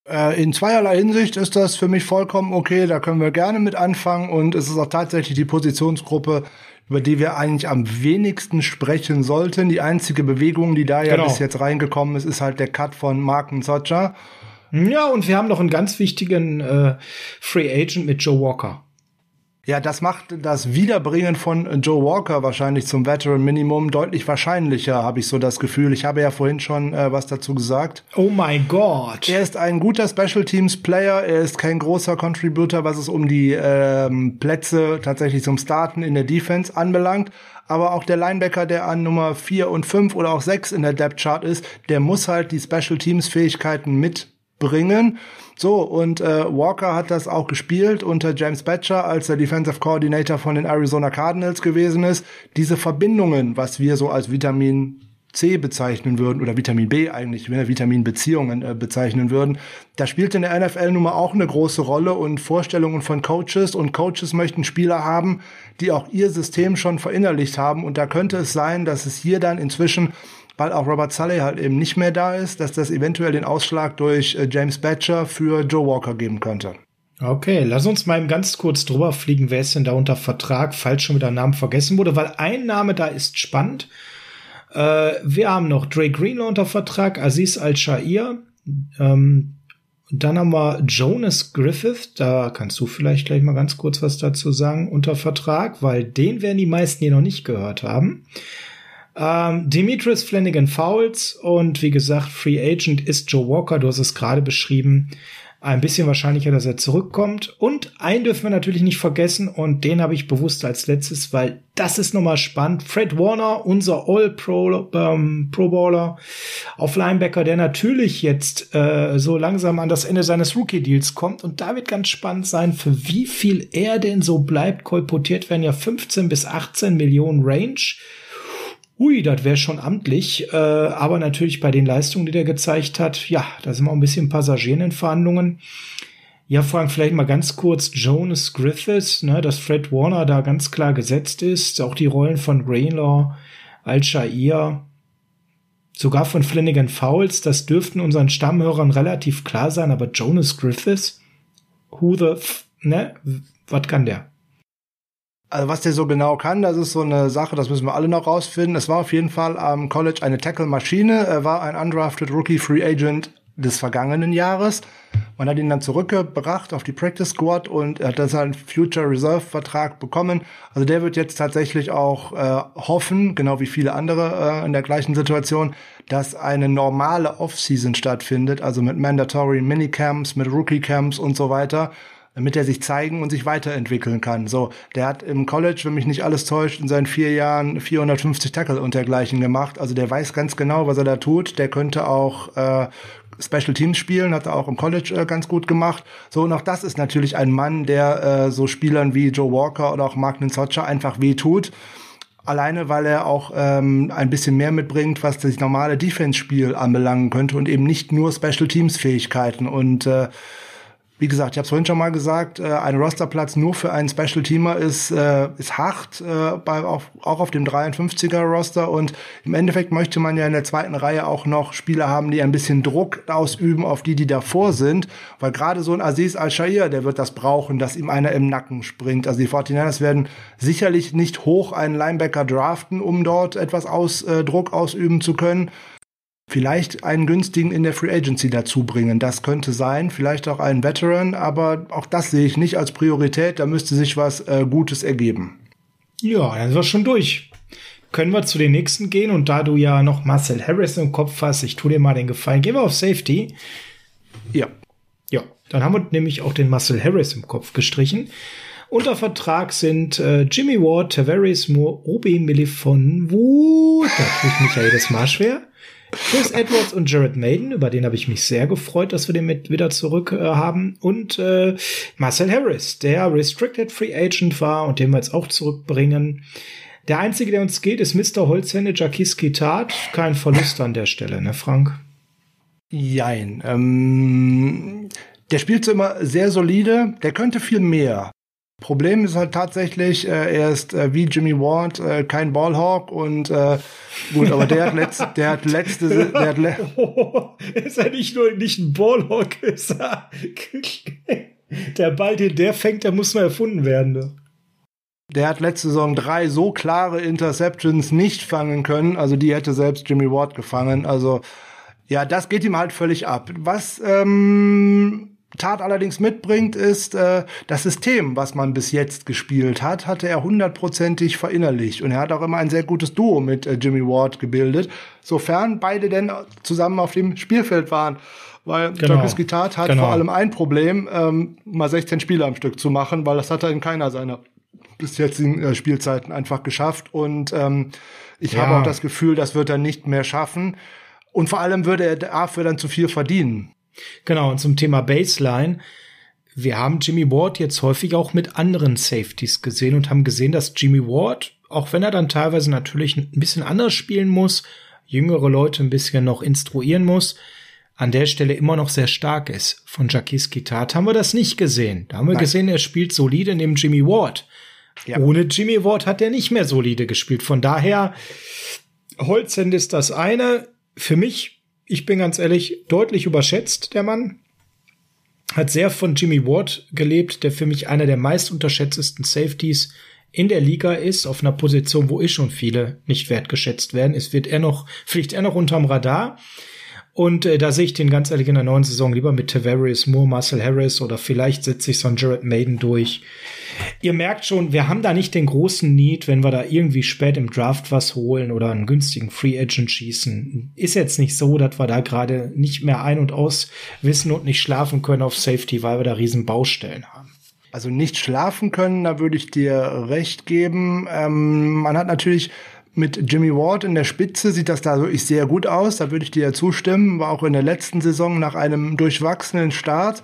Äh, in zweierlei Hinsicht ist das für mich vollkommen okay. Da können wir gerne mit anfangen. Und es ist auch tatsächlich die Positionsgruppe, über die wir eigentlich am wenigsten sprechen sollten. Die einzige Bewegung, die da ja genau. bis jetzt reingekommen ist, ist halt der Cut von Marken Socha. Ja, und wir haben noch einen ganz wichtigen äh, Free Agent mit Joe Walker. Ja, das macht das Wiederbringen von Joe Walker wahrscheinlich zum Veteran Minimum deutlich wahrscheinlicher, habe ich so das Gefühl. Ich habe ja vorhin schon äh, was dazu gesagt. Oh mein Gott. Er ist ein guter Special Teams Player. Er ist kein großer Contributor, was es um die ähm, Plätze tatsächlich zum Starten in der Defense anbelangt. Aber auch der Linebacker, der an Nummer 4 und 5 oder auch 6 in der Depth Chart ist, der muss halt die Special Teams Fähigkeiten mitbringen. So, und äh, Walker hat das auch gespielt unter James Batcher, als der Defensive Coordinator von den Arizona Cardinals gewesen ist. Diese Verbindungen, was wir so als Vitamin C bezeichnen würden oder Vitamin B eigentlich, wenn wir Vitaminbeziehungen äh, bezeichnen würden. Da spielt in der NFL nun mal auch eine große Rolle und Vorstellungen von Coaches und Coaches möchten Spieler haben, die auch ihr System schon verinnerlicht haben und da könnte es sein, dass es hier dann inzwischen weil auch Robert Sully halt eben nicht mehr da ist, dass das eventuell den Ausschlag durch äh, James Batcher für Joe Walker geben könnte. Okay, lass uns mal ganz kurz drüber fliegen, wer ist denn da unter Vertrag, falls schon wieder ein Name vergessen wurde, weil ein Name da ist spannend. Äh, wir haben noch Dre Greenlaw unter Vertrag, Aziz Al-Shair, ähm, dann haben wir Jonas Griffith, da kannst du vielleicht gleich mal ganz kurz was dazu sagen, unter Vertrag, weil den werden die meisten hier noch nicht gehört haben. Ähm, Demetrius Flanagan Fouls und wie gesagt, Free Agent ist Joe Walker, du hast es gerade beschrieben. Ein bisschen wahrscheinlicher, dass er zurückkommt. Und einen dürfen wir natürlich nicht vergessen und den habe ich bewusst als letztes, weil das ist nochmal spannend. Fred Warner, unser All-Pro ähm, Pro Baller auf Linebacker, der natürlich jetzt äh, so langsam an das Ende seines Rookie-Deals kommt. Und da wird ganz spannend sein, für wie viel er denn so bleibt. Kolportiert werden ja 15 bis 18 Millionen Range. Ui, das wäre schon amtlich, äh, aber natürlich bei den Leistungen, die der gezeigt hat, ja, da sind wir ein bisschen Passagieren in Verhandlungen. Ja, Frank, vielleicht mal ganz kurz Jonas Griffiths, ne, dass Fred Warner da ganz klar gesetzt ist, auch die Rollen von Greenlaw, Al-Shair, sogar von Flanagan Fowles, das dürften unseren Stammhörern relativ klar sein, aber Jonas Griffiths, who the, f ne, was kann der? Also was der so genau kann, das ist so eine Sache, das müssen wir alle noch rausfinden. Es war auf jeden Fall am College eine Tackle-Maschine. Er war ein undrafted Rookie Free Agent des vergangenen Jahres. Man hat ihn dann zurückgebracht auf die Practice Squad und er hat dann seinen Future Reserve Vertrag bekommen. Also der wird jetzt tatsächlich auch äh, hoffen, genau wie viele andere äh, in der gleichen Situation, dass eine normale Offseason stattfindet, also mit mandatory Minicamps, mit Rookie Camps und so weiter damit er sich zeigen und sich weiterentwickeln kann. So, der hat im College, wenn mich nicht alles täuscht, in seinen vier Jahren 450 Tackle und dergleichen gemacht. Also der weiß ganz genau, was er da tut. Der könnte auch äh, Special Teams spielen, hat er auch im College äh, ganz gut gemacht. So, und auch das ist natürlich ein Mann, der äh, so Spielern wie Joe Walker oder auch Mark Ninsocha einfach wehtut. Alleine, weil er auch ähm, ein bisschen mehr mitbringt, was das normale Defense-Spiel anbelangen könnte und eben nicht nur Special Teams-Fähigkeiten. Und äh, wie gesagt, ich habe es vorhin schon mal gesagt, äh, ein Rosterplatz nur für einen Special Teamer ist, äh, ist hart, äh, bei, auch, auch auf dem 53er Roster. Und im Endeffekt möchte man ja in der zweiten Reihe auch noch Spieler haben, die ein bisschen Druck ausüben auf die, die davor sind. Weil gerade so ein Aziz Al-Shair, der wird das brauchen, dass ihm einer im Nacken springt. Also die 49ers werden sicherlich nicht hoch einen Linebacker draften, um dort etwas aus, äh, Druck ausüben zu können vielleicht einen günstigen in der Free Agency dazu bringen. Das könnte sein, vielleicht auch einen Veteran, aber auch das sehe ich nicht als Priorität. Da müsste sich was äh, Gutes ergeben. Ja, dann sind wir schon durch. Können wir zu den nächsten gehen und da du ja noch Marcel Harris im Kopf hast, ich tue dir mal den Gefallen, gehen wir auf Safety. Ja. Ja, dann haben wir nämlich auch den Marcel Harris im Kopf gestrichen. Unter Vertrag sind äh, Jimmy Ward, Tavares Moore, Obi Millifon, Wut, da tue ich mich ja jedes Mal schwer. Chris Edwards und Jared Maiden, über den habe ich mich sehr gefreut, dass wir den mit wieder zurück äh, haben. Und äh, Marcel Harris, der Restricted Free Agent war und den wir jetzt auch zurückbringen. Der einzige, der uns geht, ist Mr. Holzhände Jakis Kitat. Kein Verlust an der Stelle, ne, Frank? Jein. Ähm, der spielt so immer sehr solide. Der könnte viel mehr. Problem ist halt tatsächlich, äh, er ist äh, wie Jimmy Ward äh, kein Ballhawk und äh, gut, aber der hat letzte, der hat letzte, der hat le oh, *laughs* ist er nicht nur nicht ein Ballhawk, ist er *laughs* der Ball, den der fängt, der muss mal erfunden werden. Ne? Der hat letzte Saison drei so klare Interceptions nicht fangen können, also die hätte selbst Jimmy Ward gefangen. Also ja, das geht ihm halt völlig ab. Was ähm, Tat allerdings mitbringt, ist äh, das System, was man bis jetzt gespielt hat, hatte er hundertprozentig verinnerlicht. Und er hat auch immer ein sehr gutes Duo mit äh, Jimmy Ward gebildet, sofern beide denn zusammen auf dem Spielfeld waren. Weil genau. Trubisky Tat hat genau. vor allem ein Problem, ähm, mal 16 Spiele am Stück zu machen, weil das hat er in keiner seiner bis jetzigen äh, Spielzeiten einfach geschafft. Und ähm, ich ja. habe auch das Gefühl, das wird er nicht mehr schaffen. Und vor allem würde er dafür dann zu viel verdienen. Genau, und zum Thema Baseline. Wir haben Jimmy Ward jetzt häufig auch mit anderen Safeties gesehen und haben gesehen, dass Jimmy Ward, auch wenn er dann teilweise natürlich ein bisschen anders spielen muss, jüngere Leute ein bisschen noch instruieren muss, an der Stelle immer noch sehr stark ist. Von Jacques Gitat haben wir das nicht gesehen. Da haben wir Nein. gesehen, er spielt solide neben Jimmy Ward. Ja. Ohne Jimmy Ward hat er nicht mehr solide gespielt. Von daher, Holzhand ist das eine. Für mich ich bin ganz ehrlich, deutlich überschätzt, der Mann. Hat sehr von Jimmy Ward gelebt, der für mich einer der meist unterschätztesten Safeties in der Liga ist, auf einer Position, wo eh schon viele nicht wertgeschätzt werden. Es wird er noch, fliegt er noch unterm Radar. Und äh, da sehe ich den ganz ehrlich in der neuen Saison lieber mit Tavares Moore, Marcel Harris oder vielleicht setze ich so einen Jared Maiden durch. Ihr merkt schon, wir haben da nicht den großen Need, wenn wir da irgendwie spät im Draft was holen oder einen günstigen Free Agent schießen. Ist jetzt nicht so, dass wir da gerade nicht mehr ein- und aus wissen und nicht schlafen können auf Safety, weil wir da riesen Baustellen haben. Also nicht schlafen können, da würde ich dir recht geben. Ähm, man hat natürlich mit Jimmy Ward in der Spitze sieht das da wirklich sehr gut aus. Da würde ich dir ja zustimmen. War auch in der letzten Saison nach einem durchwachsenen Start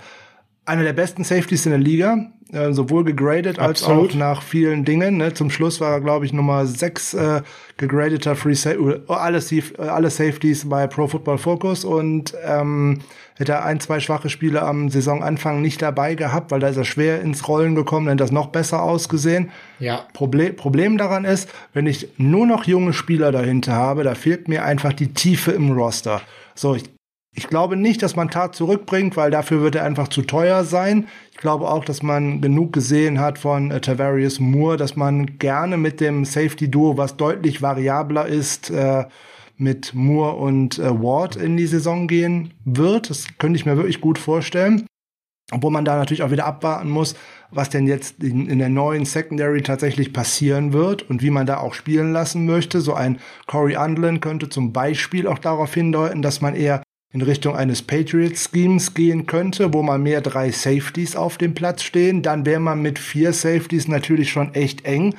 einer der besten Safeties in der Liga. Äh, sowohl gegradet als auch nach vielen Dingen. Ne? Zum Schluss war er, glaube ich, Nummer 6 äh, gegradeter Free Sa äh, alle, äh, alle Safeties bei Pro Football Focus und ähm, hätte ein, zwei schwache Spiele am Saisonanfang nicht dabei gehabt, weil da ist er schwer ins Rollen gekommen, dann das noch besser ausgesehen. Ja. Problem, Problem daran ist, wenn ich nur noch junge Spieler dahinter habe, da fehlt mir einfach die Tiefe im Roster. So, ich ich glaube nicht, dass man Tat zurückbringt, weil dafür wird er einfach zu teuer sein. Ich glaube auch, dass man genug gesehen hat von äh, Tavarius Moore, dass man gerne mit dem Safety Duo, was deutlich variabler ist, äh, mit Moore und äh, Ward in die Saison gehen wird. Das könnte ich mir wirklich gut vorstellen. Obwohl man da natürlich auch wieder abwarten muss, was denn jetzt in, in, der neuen Secondary tatsächlich passieren wird und wie man da auch spielen lassen möchte. So ein Corey Undlin könnte zum Beispiel auch darauf hindeuten, dass man eher in Richtung eines Patriot-Schemes gehen könnte, wo mal mehr drei Safeties auf dem Platz stehen, dann wäre man mit vier Safeties natürlich schon echt eng.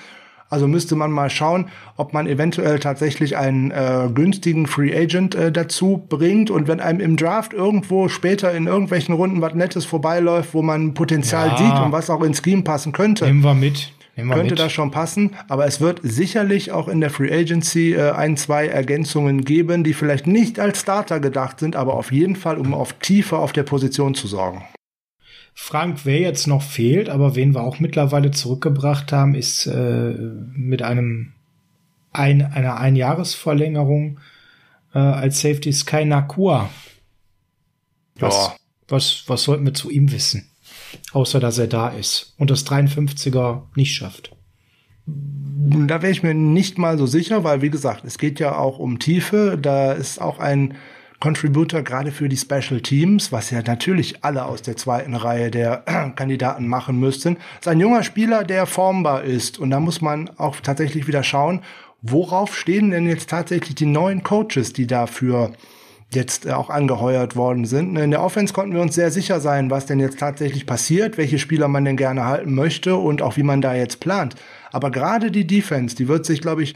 Also müsste man mal schauen, ob man eventuell tatsächlich einen äh, günstigen Free Agent äh, dazu bringt. Und wenn einem im Draft irgendwo später in irgendwelchen Runden was Nettes vorbeiläuft, wo man Potenzial ja. sieht und was auch ins Scheme passen könnte. Nehmen wir mit. Könnte das schon passen, aber es wird sicherlich auch in der Free Agency äh, ein, zwei Ergänzungen geben, die vielleicht nicht als Starter gedacht sind, aber auf jeden Fall, um auf Tiefe auf der Position zu sorgen. Frank, wer jetzt noch fehlt, aber wen wir auch mittlerweile zurückgebracht haben, ist äh, mit einem ein, einer Einjahresverlängerung äh, als Safety Sky Nakua. Was, ja. was, was sollten wir zu ihm wissen? Außer dass er da ist und das 53er nicht schafft. Da wäre ich mir nicht mal so sicher, weil wie gesagt, es geht ja auch um Tiefe. Da ist auch ein Contributor gerade für die Special Teams, was ja natürlich alle aus der zweiten Reihe der *clears throat* Kandidaten machen müssten. ist ein junger Spieler, der formbar ist. Und da muss man auch tatsächlich wieder schauen, worauf stehen denn jetzt tatsächlich die neuen Coaches, die dafür jetzt äh, auch angeheuert worden sind. In der Offense konnten wir uns sehr sicher sein, was denn jetzt tatsächlich passiert, welche Spieler man denn gerne halten möchte und auch wie man da jetzt plant. Aber gerade die Defense, die wird sich, glaube ich,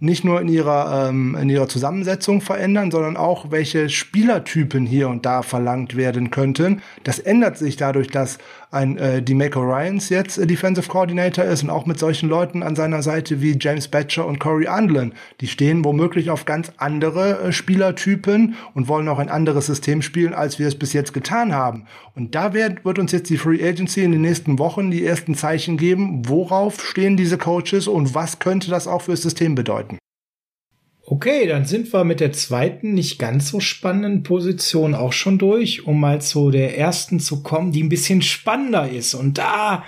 nicht nur in ihrer, ähm, in ihrer Zusammensetzung verändern, sondern auch welche Spielertypen hier und da verlangt werden könnten. Das ändert sich dadurch, dass ein äh, Demeco Ryans jetzt äh, Defensive Coordinator ist und auch mit solchen Leuten an seiner Seite wie James Batcher und Corey Andlin. Die stehen womöglich auf ganz andere äh, Spielertypen und wollen auch ein anderes System spielen, als wir es bis jetzt getan haben. Und da wird, wird uns jetzt die Free Agency in den nächsten Wochen die ersten Zeichen geben, worauf stehen diese Coaches und was könnte das auch für das System bedeuten. Okay, dann sind wir mit der zweiten nicht ganz so spannenden Position auch schon durch, um mal zu der ersten zu kommen, die ein bisschen spannender ist. Und da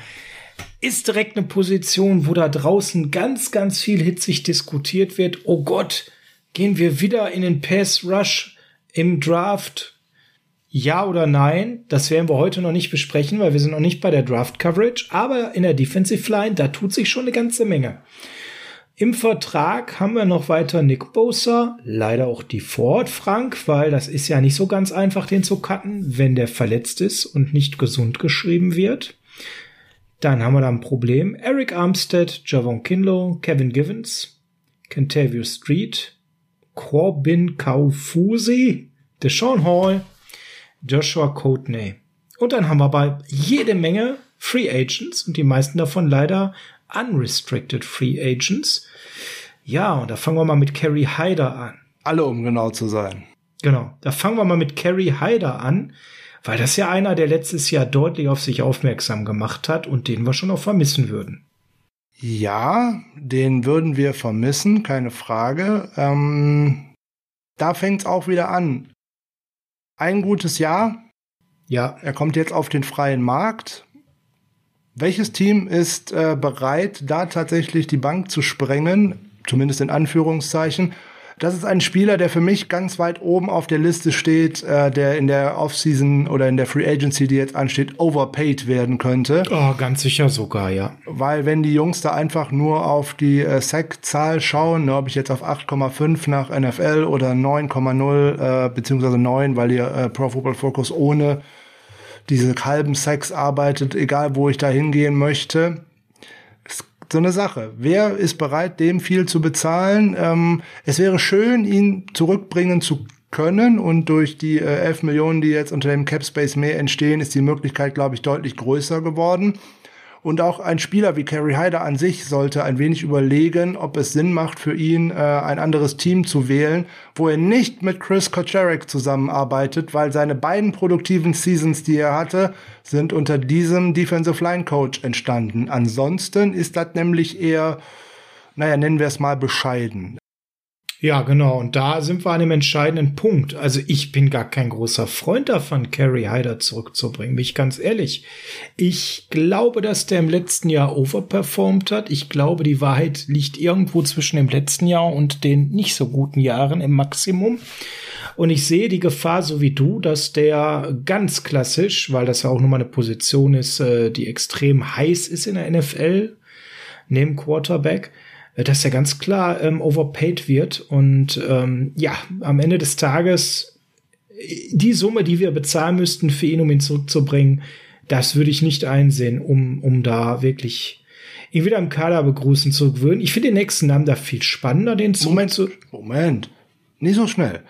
ist direkt eine Position, wo da draußen ganz, ganz viel hitzig diskutiert wird. Oh Gott, gehen wir wieder in den Pass Rush im Draft? Ja oder nein? Das werden wir heute noch nicht besprechen, weil wir sind noch nicht bei der Draft Coverage. Aber in der Defensive Line, da tut sich schon eine ganze Menge. Im Vertrag haben wir noch weiter Nick Bosa, leider auch die Ford Frank, weil das ist ja nicht so ganz einfach, den zu cutten, wenn der verletzt ist und nicht gesund geschrieben wird. Dann haben wir da ein Problem. Eric Armstead, Javon Kinlow, Kevin Givens, Kentavio Street, Corbin Kaufusi, Deshaun Hall, Joshua Coatney. Und dann haben wir bei jede Menge Free Agents und die meisten davon leider Unrestricted Free Agents. Ja, und da fangen wir mal mit Kerry Hyder an. Alle, um genau zu sein. Genau, da fangen wir mal mit Kerry Hyder an, weil das ja einer, der letztes Jahr deutlich auf sich aufmerksam gemacht hat und den wir schon noch vermissen würden. Ja, den würden wir vermissen, keine Frage. Ähm, da fängt es auch wieder an. Ein gutes Jahr. Ja. Er kommt jetzt auf den freien Markt. Welches Team ist äh, bereit, da tatsächlich die Bank zu sprengen, zumindest in Anführungszeichen? Das ist ein Spieler, der für mich ganz weit oben auf der Liste steht, äh, der in der Offseason oder in der Free Agency, die jetzt ansteht, overpaid werden könnte. Oh, ganz sicher sogar, ja. Weil wenn die Jungs da einfach nur auf die äh, Sack-Zahl schauen, ne, ob ich jetzt auf 8,5 nach NFL oder 9,0 äh, beziehungsweise 9, weil ihr äh, Pro Football Focus ohne diese halben Sex arbeitet, egal wo ich da hingehen möchte. So eine Sache. Wer ist bereit, dem viel zu bezahlen? Ähm, es wäre schön, ihn zurückbringen zu können und durch die äh, 11 Millionen, die jetzt unter dem Cap Space mehr entstehen, ist die Möglichkeit, glaube ich, deutlich größer geworden. Und auch ein Spieler wie Kerry Hyder an sich sollte ein wenig überlegen, ob es Sinn macht für ihn, äh, ein anderes Team zu wählen, wo er nicht mit Chris Kocherek zusammenarbeitet, weil seine beiden produktiven Seasons, die er hatte, sind unter diesem Defensive Line Coach entstanden. Ansonsten ist das nämlich eher, naja, nennen wir es mal bescheiden. Ja, genau. Und da sind wir an dem entscheidenden Punkt. Also ich bin gar kein großer Freund davon, Carrie Hyder zurückzubringen, bin ich ganz ehrlich. Ich glaube, dass der im letzten Jahr overperformed hat. Ich glaube, die Wahrheit liegt irgendwo zwischen dem letzten Jahr und den nicht so guten Jahren im Maximum. Und ich sehe die Gefahr, so wie du, dass der ganz klassisch, weil das ja auch nochmal eine Position ist, äh, die extrem heiß ist in der NFL, neben Quarterback, dass er ganz klar ähm, overpaid wird und ähm, ja, am Ende des Tages die Summe, die wir bezahlen müssten für ihn, um ihn zurückzubringen, das würde ich nicht einsehen, um, um da wirklich ihn wieder im Kader begrüßen zu gewöhnen. Ich finde den nächsten Namen da viel spannender, den zu. Moment, Moment. Nicht so schnell.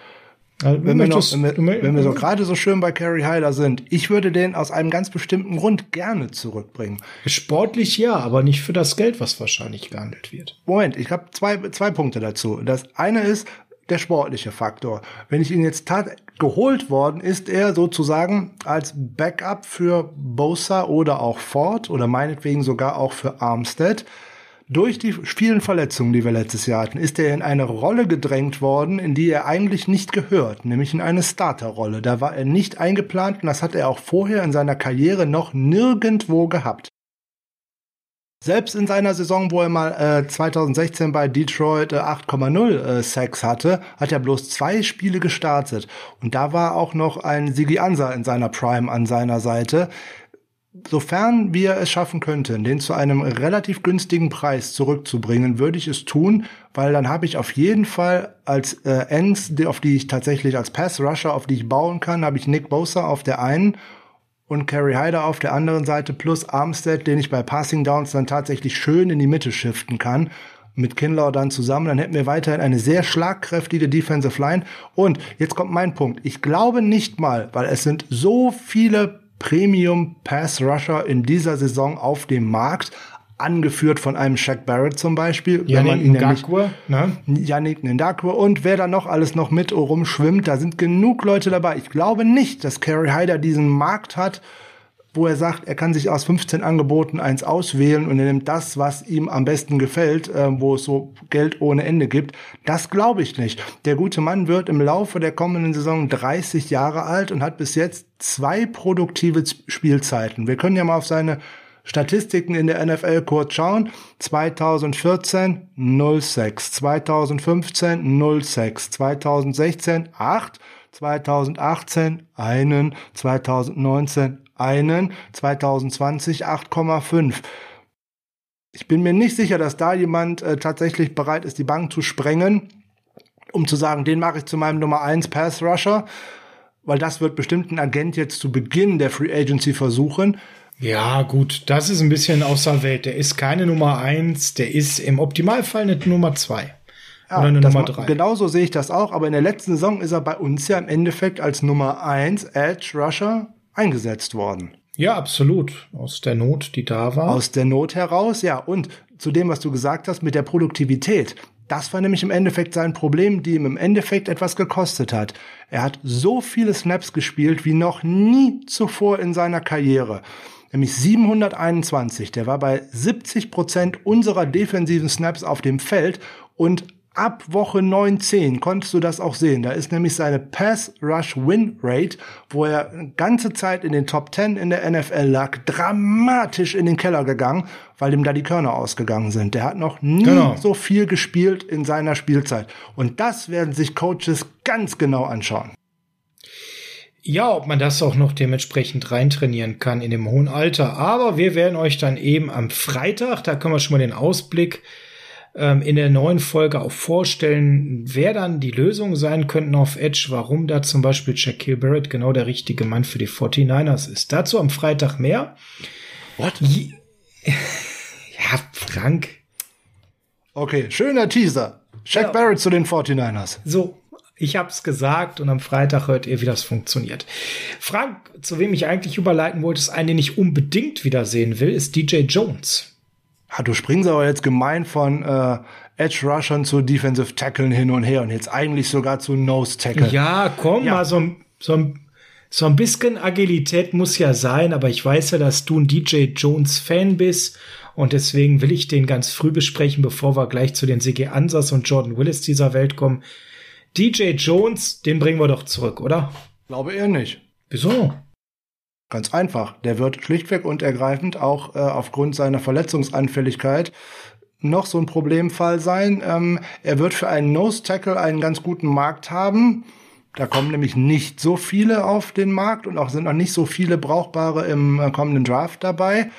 Also, wenn, wir noch, wenn, wir, wenn wir so gerade so schön bei Carrie Hyder sind, ich würde den aus einem ganz bestimmten Grund gerne zurückbringen. Sportlich ja, aber nicht für das Geld, was wahrscheinlich gehandelt wird. Moment, ich habe zwei, zwei Punkte dazu. Das eine ist der sportliche Faktor. Wenn ich ihn jetzt tat, geholt worden ist, er sozusagen als Backup für Bosa oder auch Ford oder meinetwegen sogar auch für Armstead durch die vielen Verletzungen, die wir letztes Jahr hatten, ist er in eine Rolle gedrängt worden, in die er eigentlich nicht gehört, nämlich in eine Starterrolle. Da war er nicht eingeplant und das hat er auch vorher in seiner Karriere noch nirgendwo gehabt. Selbst in seiner Saison, wo er mal äh, 2016 bei Detroit äh, 8,0 äh, Sacks hatte, hat er bloß zwei Spiele gestartet. Und da war auch noch ein Sigi Ansa in seiner Prime an seiner Seite sofern wir es schaffen könnten, den zu einem relativ günstigen Preis zurückzubringen, würde ich es tun, weil dann habe ich auf jeden Fall als äh, Ends, auf die ich tatsächlich als Pass Rusher, auf die ich bauen kann, habe ich Nick Bosa auf der einen und Kerry Hyder auf der anderen Seite plus Armstead, den ich bei Passing Downs dann tatsächlich schön in die Mitte shiften kann. Mit Kinlaw dann zusammen, dann hätten wir weiterhin eine sehr schlagkräftige Defensive Line. Und jetzt kommt mein Punkt. Ich glaube nicht mal, weil es sind so viele Premium Pass Rusher in dieser Saison auf dem Markt, angeführt von einem Shaq Barrett zum Beispiel. Yannick Ngakwe, ne? Yannick und wer da noch alles noch mit rumschwimmt, da sind genug Leute dabei. Ich glaube nicht, dass Kerry Hyder diesen Markt hat, wo er sagt, er kann sich aus 15 Angeboten eins auswählen und er nimmt das, was ihm am besten gefällt, äh, wo es so Geld ohne Ende gibt. Das glaube ich nicht. Der gute Mann wird im Laufe der kommenden Saison 30 Jahre alt und hat bis jetzt zwei produktive Spielzeiten. Wir können ja mal auf seine Statistiken in der NFL kurz schauen. 2014 0,6, 2015 0,6, 2016 8, 2018 einen, 2019 einen, 2020 8,5. Ich bin mir nicht sicher, dass da jemand äh, tatsächlich bereit ist, die Bank zu sprengen, um zu sagen, den mache ich zu meinem Nummer 1 Pass Rusher, weil das wird bestimmt ein Agent jetzt zu Beginn der Free Agency versuchen. Ja, gut, das ist ein bisschen außer Welt. Der ist keine Nummer 1, der ist im Optimalfall eine Nummer 2. Ja, oder eine Nummer 3. Genauso sehe ich das auch, aber in der letzten Saison ist er bei uns ja im Endeffekt als Nummer 1 Edge Rusher eingesetzt worden. Ja, absolut. Aus der Not, die da war. Aus der Not heraus, ja. Und zu dem, was du gesagt hast mit der Produktivität. Das war nämlich im Endeffekt sein Problem, die ihm im Endeffekt etwas gekostet hat. Er hat so viele Snaps gespielt wie noch nie zuvor in seiner Karriere. Nämlich 721. Der war bei 70 Prozent unserer defensiven Snaps auf dem Feld und ab Woche 9, 10 konntest du das auch sehen. Da ist nämlich seine Pass-Rush-Win-Rate, wo er ganze Zeit in den Top 10 in der NFL lag, dramatisch in den Keller gegangen, weil ihm da die Körner ausgegangen sind. Der hat noch nie genau. so viel gespielt in seiner Spielzeit. Und das werden sich Coaches ganz genau anschauen. Ja, ob man das auch noch dementsprechend reintrainieren kann in dem hohen Alter. Aber wir werden euch dann eben am Freitag, da können wir schon mal den Ausblick ähm, in der neuen Folge auch vorstellen, wer dann die Lösung sein könnten auf Edge, warum da zum Beispiel Shaquille Barrett genau der richtige Mann für die 49ers ist. Dazu am Freitag mehr. What? *laughs* Ja, Frank. Okay, schöner Teaser. Shaq ja. Barrett zu den 49ers. So, ich hab's gesagt und am Freitag hört ihr, wie das funktioniert. Frank, zu wem ich eigentlich überleiten wollte, ist einen, den ich unbedingt wiedersehen will, ist DJ Jones. Ja, du springst aber jetzt gemein von äh, Edge Rushern zu Defensive Tacklen hin und her und jetzt eigentlich sogar zu Nose Tackle. Ja, komm, ja. mal so, so, so ein bisschen Agilität muss ja sein, aber ich weiß ja, dass du ein DJ Jones Fan bist und deswegen will ich den ganz früh besprechen, bevor wir gleich zu den CG Ansas und Jordan Willis dieser Welt kommen. DJ Jones, den bringen wir doch zurück, oder? Glaube eher nicht. Wieso? Ganz einfach. Der wird schlichtweg und ergreifend auch äh, aufgrund seiner Verletzungsanfälligkeit noch so ein Problemfall sein. Ähm, er wird für einen Nose Tackle einen ganz guten Markt haben. Da kommen nämlich nicht so viele auf den Markt und auch sind noch nicht so viele brauchbare im äh, kommenden Draft dabei.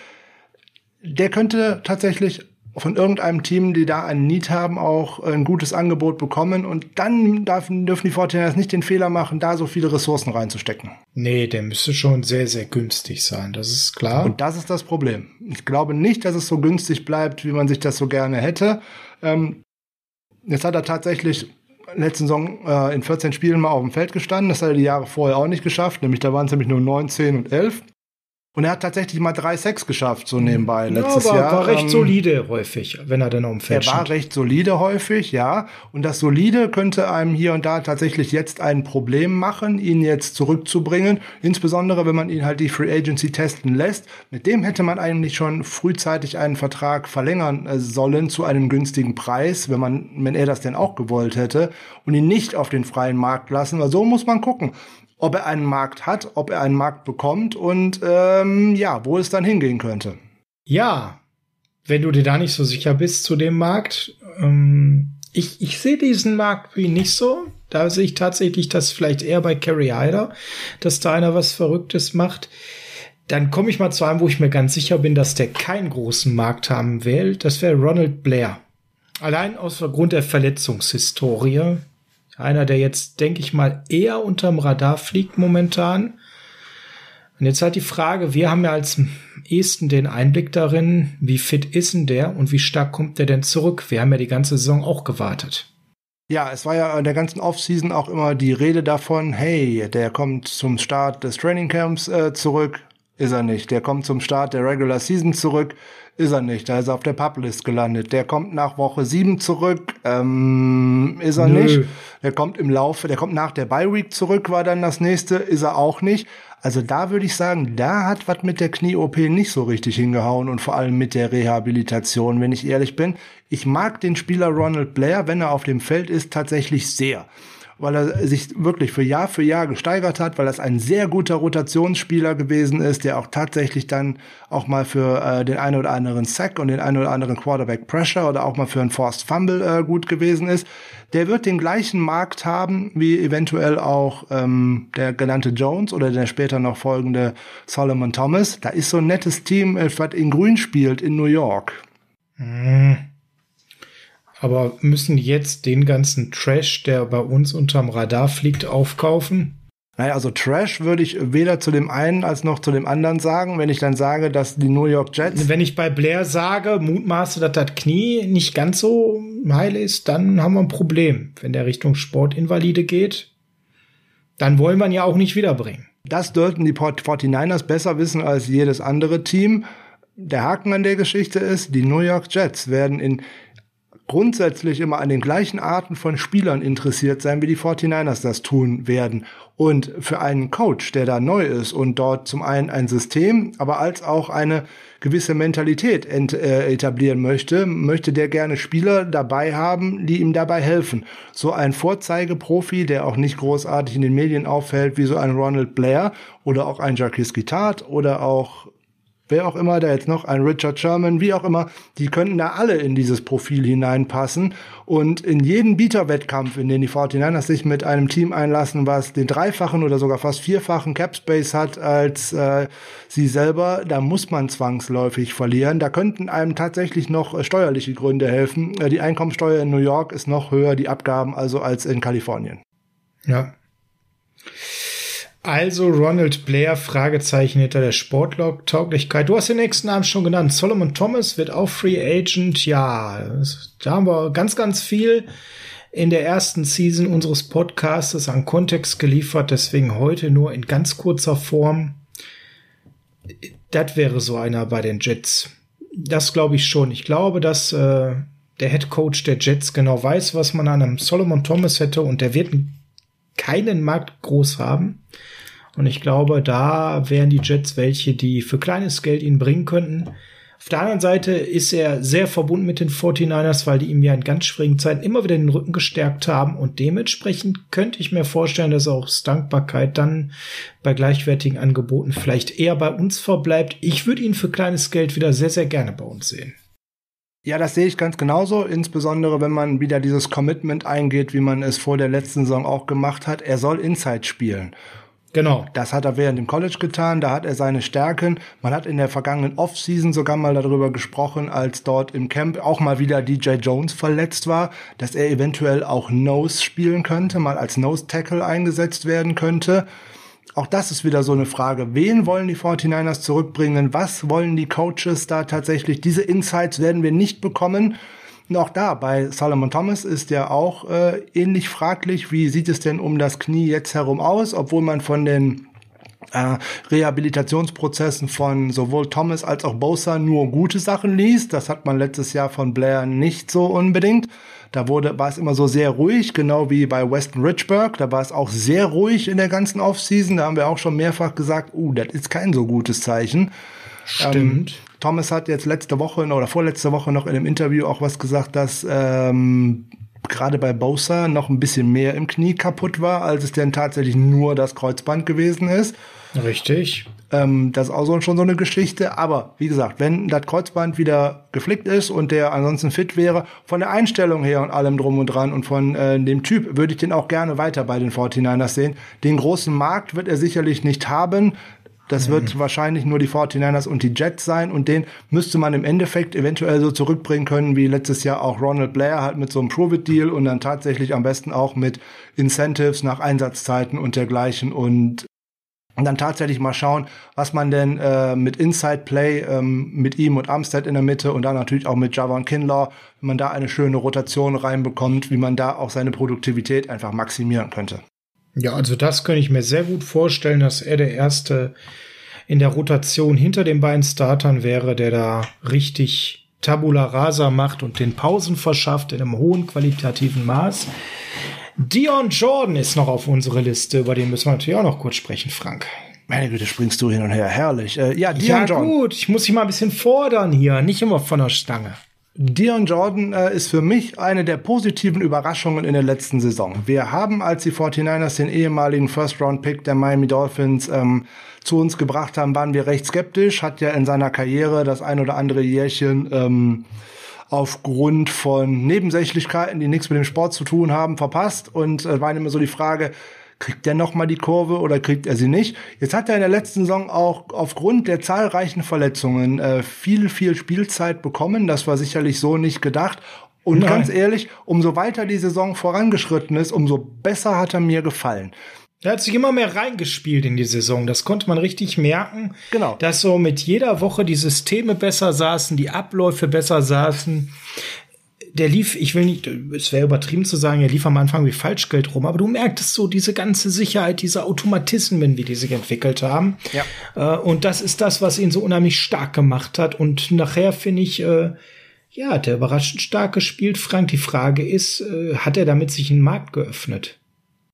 Der könnte tatsächlich von irgendeinem Team, die da einen Need haben, auch ein gutes Angebot bekommen. Und dann dürfen, dürfen die 49ers nicht den Fehler machen, da so viele Ressourcen reinzustecken. Nee, der müsste schon sehr, sehr günstig sein. Das ist klar. Und das ist das Problem. Ich glaube nicht, dass es so günstig bleibt, wie man sich das so gerne hätte. Ähm, jetzt hat er tatsächlich letzten Saison äh, in 14 Spielen mal auf dem Feld gestanden. Das hat er die Jahre vorher auch nicht geschafft. Nämlich da waren es nämlich nur 9, 10 und 11. Und er hat tatsächlich mal drei Sex geschafft, so nebenbei letztes ja, war, Jahr. war recht Ähm, solide häufig, wenn er dem Feld Er war recht solide häufig, ja. Und das Solide könnte einem hier und da tatsächlich jetzt ein Problem machen, ihn jetzt zurückzubringen. Insbesondere, wenn man ihn halt die Free Agency testen lässt. Mit dem hätte man eigentlich schon frühzeitig einen Vertrag verlängern äh, sollen zu einem günstigen Preis, wenn man, wenn er das denn auch gewollt hätte und ihn nicht auf den freien Markt lassen. Weil so muss man gucken ob er einen Markt hat, ob er einen Markt bekommt und ähm, ja, wo es dann hingehen könnte. Ja, wenn du dir da nicht so sicher bist zu dem Markt, ähm, ich, ich sehe diesen Markt wie nicht so. Da sehe ich tatsächlich das vielleicht eher bei Carrie Hyder, dass da einer was Verrücktes macht. Dann komme ich mal zu einem, wo ich mir ganz sicher bin, dass der keinen großen Markt haben will. Das wäre Ronald Blair. Allein aus Grund der Verletzungshistorie. Einer, der jetzt, denke ich mal, eher unterm Radar fliegt momentan. Und jetzt halt die Frage, wir haben ja als ehesten den Einblick darin, wie fit ist denn der und wie stark kommt der denn zurück? Wir haben ja die ganze Saison auch gewartet. Ja, es war ja in der ganzen Offseason auch immer die Rede davon, hey, der kommt zum Start des Trainingcamps äh, zurück, ist er nicht. Der kommt zum Start der Regular Season zurück, ist er nicht. Da ist er auf der Publist gelandet. Der kommt nach Woche 7 zurück, ähm, ist er Nö. nicht. Der kommt im Laufe, der kommt nach der Bye Week zurück, war dann das nächste, ist er auch nicht. Also da würde ich sagen, da hat was mit der Knie-OP nicht so richtig hingehauen und vor allem mit der Rehabilitation, wenn ich ehrlich bin. Ich mag den Spieler Ronald Blair, wenn er auf dem Feld ist, tatsächlich sehr weil er sich wirklich für Jahr für Jahr gesteigert hat, weil das ein sehr guter Rotationsspieler gewesen ist, der auch tatsächlich dann auch mal für äh, den einen oder anderen Sack und den einen oder anderen Quarterback Pressure oder auch mal für einen Forced Fumble äh, gut gewesen ist. Der wird den gleichen Markt haben wie eventuell auch ähm, der genannte Jones oder der später noch folgende Solomon Thomas. Da ist so ein nettes Team, äh, was in Grün spielt in New York. Aber müssen jetzt den ganzen Trash, der bei uns unterm Radar fliegt, aufkaufen? Naja, also Trash würde ich weder zu dem einen als noch zu dem anderen sagen, wenn ich dann sage, dass die New York Jets. Wenn ich bei Blair sage, mutmaße, dass das Knie nicht ganz so heil ist, dann haben wir ein Problem. Wenn der Richtung Sportinvalide geht, dann wollen wir ihn ja auch nicht wiederbringen. Das dürften die 49ers besser wissen als jedes andere Team. Der Haken an der Geschichte ist, die New York Jets werden in grundsätzlich immer an den gleichen Arten von Spielern interessiert sein, wie die 49ers das tun werden. Und für einen Coach, der da neu ist und dort zum einen ein System, aber als auch eine gewisse Mentalität ent, äh, etablieren möchte, möchte der gerne Spieler dabei haben, die ihm dabei helfen. So ein Vorzeigeprofi, der auch nicht großartig in den Medien auffällt, wie so ein Ronald Blair oder auch ein Jacques Guitart oder auch wer auch immer da jetzt noch, ein Richard Sherman, wie auch immer, die könnten da alle in dieses Profil hineinpassen. Und in jeden Bieterwettkampf, in den die 49ers sich mit einem Team einlassen, was den dreifachen oder sogar fast vierfachen Capspace hat als äh, sie selber, da muss man zwangsläufig verlieren. Da könnten einem tatsächlich noch äh, steuerliche Gründe helfen. Äh, die Einkommensteuer in New York ist noch höher, die Abgaben also als in Kalifornien. Ja. Also Ronald Blair, Fragezeichen hinter der Sportlog-Tauglichkeit. Du hast den nächsten Namen schon genannt. Solomon Thomas wird auch Free Agent. Ja, da haben wir ganz, ganz viel in der ersten Season unseres Podcasts an Kontext geliefert. Deswegen heute nur in ganz kurzer Form. Das wäre so einer bei den Jets. Das glaube ich schon. Ich glaube, dass äh, der Head Coach der Jets genau weiß, was man an einem Solomon Thomas hätte und der wird keinen Markt groß haben. Und ich glaube, da wären die Jets welche, die für kleines Geld ihn bringen könnten. Auf der anderen Seite ist er sehr verbunden mit den 49ers, weil die ihm ja in ganz schwierigen Zeiten immer wieder den Rücken gestärkt haben. Und dementsprechend könnte ich mir vorstellen, dass auch Dankbarkeit dann bei gleichwertigen Angeboten vielleicht eher bei uns verbleibt. Ich würde ihn für kleines Geld wieder sehr, sehr gerne bei uns sehen. Ja, das sehe ich ganz genauso, insbesondere wenn man wieder dieses Commitment eingeht, wie man es vor der letzten Saison auch gemacht hat. Er soll Inside spielen. Genau. Das hat er während dem College getan, da hat er seine Stärken. Man hat in der vergangenen Offseason sogar mal darüber gesprochen, als dort im Camp auch mal wieder DJ Jones verletzt war, dass er eventuell auch Nose spielen könnte, mal als Nose Tackle eingesetzt werden könnte. Auch das ist wieder so eine Frage. Wen wollen die 49ers zurückbringen? Was wollen die Coaches da tatsächlich? Diese Insights werden wir nicht bekommen. Und auch da, bei Solomon Thomas ist ja auch äh, ähnlich fraglich, wie sieht es denn um das Knie jetzt herum aus, obwohl man von den äh, Rehabilitationsprozessen von sowohl Thomas als auch Bosa nur gute Sachen liest. Das hat man letztes Jahr von Blair nicht so unbedingt. Da wurde, war es immer so sehr ruhig, genau wie bei Weston Richburg. Da war es auch sehr ruhig in der ganzen Offseason. Da haben wir auch schon mehrfach gesagt, uh, das ist kein so gutes Zeichen. Stimmt. Ähm, Thomas hat jetzt letzte Woche oder vorletzte Woche noch in einem Interview auch was gesagt, dass ähm, gerade bei Bosa noch ein bisschen mehr im Knie kaputt war, als es denn tatsächlich nur das Kreuzband gewesen ist. Richtig. Ähm, das ist auch so, schon so eine Geschichte. Aber wie gesagt, wenn das Kreuzband wieder geflickt ist und der ansonsten fit wäre, von der Einstellung her und allem drum und dran und von äh, dem Typ würde ich den auch gerne weiter bei den 49ers sehen. Den großen Markt wird er sicherlich nicht haben. Das wird wahrscheinlich nur die 49ers und die Jets sein und den müsste man im Endeffekt eventuell so zurückbringen können wie letztes Jahr auch Ronald Blair halt mit so einem Prove-It-Deal und dann tatsächlich am besten auch mit Incentives nach Einsatzzeiten und dergleichen und und dann tatsächlich mal schauen, was man denn äh, mit Inside Play ähm, mit ihm und Armstead in der Mitte und dann natürlich auch mit Javon Kinlaw, wenn man da eine schöne Rotation reinbekommt, wie man da auch seine Produktivität einfach maximieren könnte. Ja, also das könnte ich mir sehr gut vorstellen, dass er der erste in der Rotation hinter den beiden Startern wäre, der da richtig Tabula Rasa macht und den Pausen verschafft in einem hohen qualitativen Maß. Dion Jordan ist noch auf unserer Liste, über den müssen wir natürlich auch noch kurz sprechen, Frank. Meine Güte, springst du hin und her, herrlich. Äh, ja, Dion ja, Jordan. gut, ich muss dich mal ein bisschen fordern hier, nicht immer von der Stange. Dion Jordan äh, ist für mich eine der positiven Überraschungen in der letzten Saison. Wir haben, als die 49ers den ehemaligen First-Round-Pick der Miami Dolphins ähm, zu uns gebracht haben, waren wir recht skeptisch. Hat ja in seiner Karriere das ein oder andere Jährchen ähm, aufgrund von Nebensächlichkeiten, die nichts mit dem Sport zu tun haben, verpasst. Und äh, war immer so die Frage, kriegt der noch mal die Kurve oder kriegt er sie nicht? Jetzt hat er in der letzten Saison auch aufgrund der zahlreichen Verletzungen äh, viel, viel Spielzeit bekommen. Das war sicherlich so nicht gedacht. Und Nein. ganz ehrlich, umso weiter die Saison vorangeschritten ist, umso besser hat er mir gefallen. Er hat sich immer mehr reingespielt in die Saison. Das konnte man richtig merken. Genau. Dass so mit jeder Woche die Systeme besser saßen, die Abläufe besser saßen. Der lief, ich will nicht, es wäre übertrieben zu sagen, er lief am Anfang wie Falschgeld rum, aber du merktest so diese ganze Sicherheit, diese Automatismen, wie die sich entwickelt haben. Ja. Äh, und das ist das, was ihn so unheimlich stark gemacht hat. Und nachher finde ich, äh, ja, hat er überraschend stark gespielt. Frank, die Frage ist, äh, hat er damit sich einen Markt geöffnet?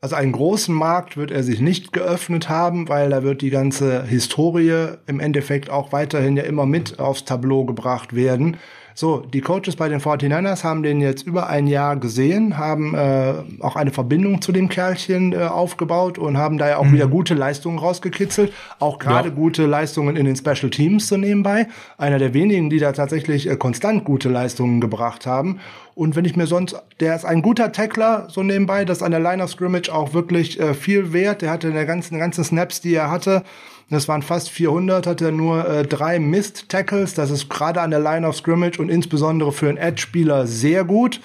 Also einen großen Markt wird er sich nicht geöffnet haben, weil da wird die ganze Historie im Endeffekt auch weiterhin ja immer mit aufs Tableau gebracht werden. So, die Coaches bei den 49ers haben den jetzt über ein Jahr gesehen, haben äh, auch eine Verbindung zu dem Kerlchen äh, aufgebaut und haben da ja auch wieder gute Leistungen rausgekitzelt. Auch gerade Ja. gute Leistungen in den Special Teams so nebenbei. Einer der wenigen, die da tatsächlich äh, konstant gute Leistungen gebracht haben. Und wenn ich mir sonst, der ist ein guter Tackler so nebenbei, das ist an der Line of Scrimmage auch wirklich äh, viel wert. Der hatte in der ganzen, ganzen Snaps, die er hatte, das waren fast 400, hat er nur äh, drei Missed Tackles. Das ist gerade an der Line of Scrimmage und insbesondere für einen Edge-Spieler sehr gut.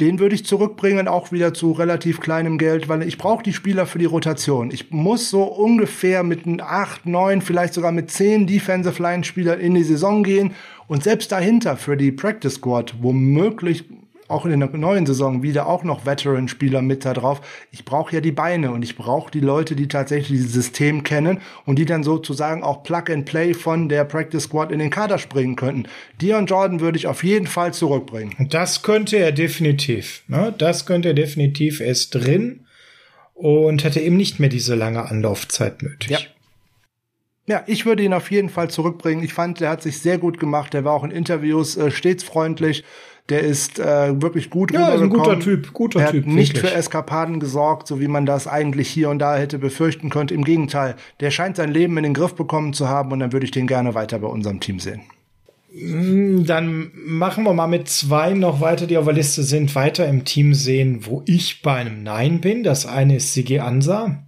Den würde ich zurückbringen, auch wieder zu relativ kleinem Geld, weil ich brauche die Spieler für die Rotation. Ich muss so ungefähr mit einem 8, 9, vielleicht sogar mit 10 Defensive Line Spielern in die Saison gehen und selbst dahinter für die Practice Squad womöglich auch in der neuen Saison wieder auch noch Veteran-Spieler mit da drauf. Ich brauche ja die Beine und ich brauche die Leute, die tatsächlich dieses System kennen und die dann sozusagen auch Plug and Play von der Practice Squad in den Kader springen könnten. Dion Jordan würde ich auf jeden Fall zurückbringen. Das könnte er definitiv. Ne? Das könnte er definitiv. Er ist drin und hätte eben nicht mehr diese lange Anlaufzeit nötig. Ja. Ja, ich würde ihn auf jeden Fall zurückbringen. Ich fand, der hat sich sehr gut gemacht. Der war auch in Interviews äh, stets freundlich. Der ist äh, wirklich gut Ja, ist ein guter Typ, guter er hat Typ, nicht wirklich. für Eskapaden gesorgt, so wie man das eigentlich hier und da hätte befürchten können. Im Gegenteil, der scheint sein Leben in den Griff bekommen zu haben und dann würde ich den gerne weiter bei unserem Team sehen. Dann machen wir mal mit zwei noch weiter, die auf der Liste sind, weiter im Team sehen, wo ich bei einem Nein bin. Das eine ist Sigi Ansa.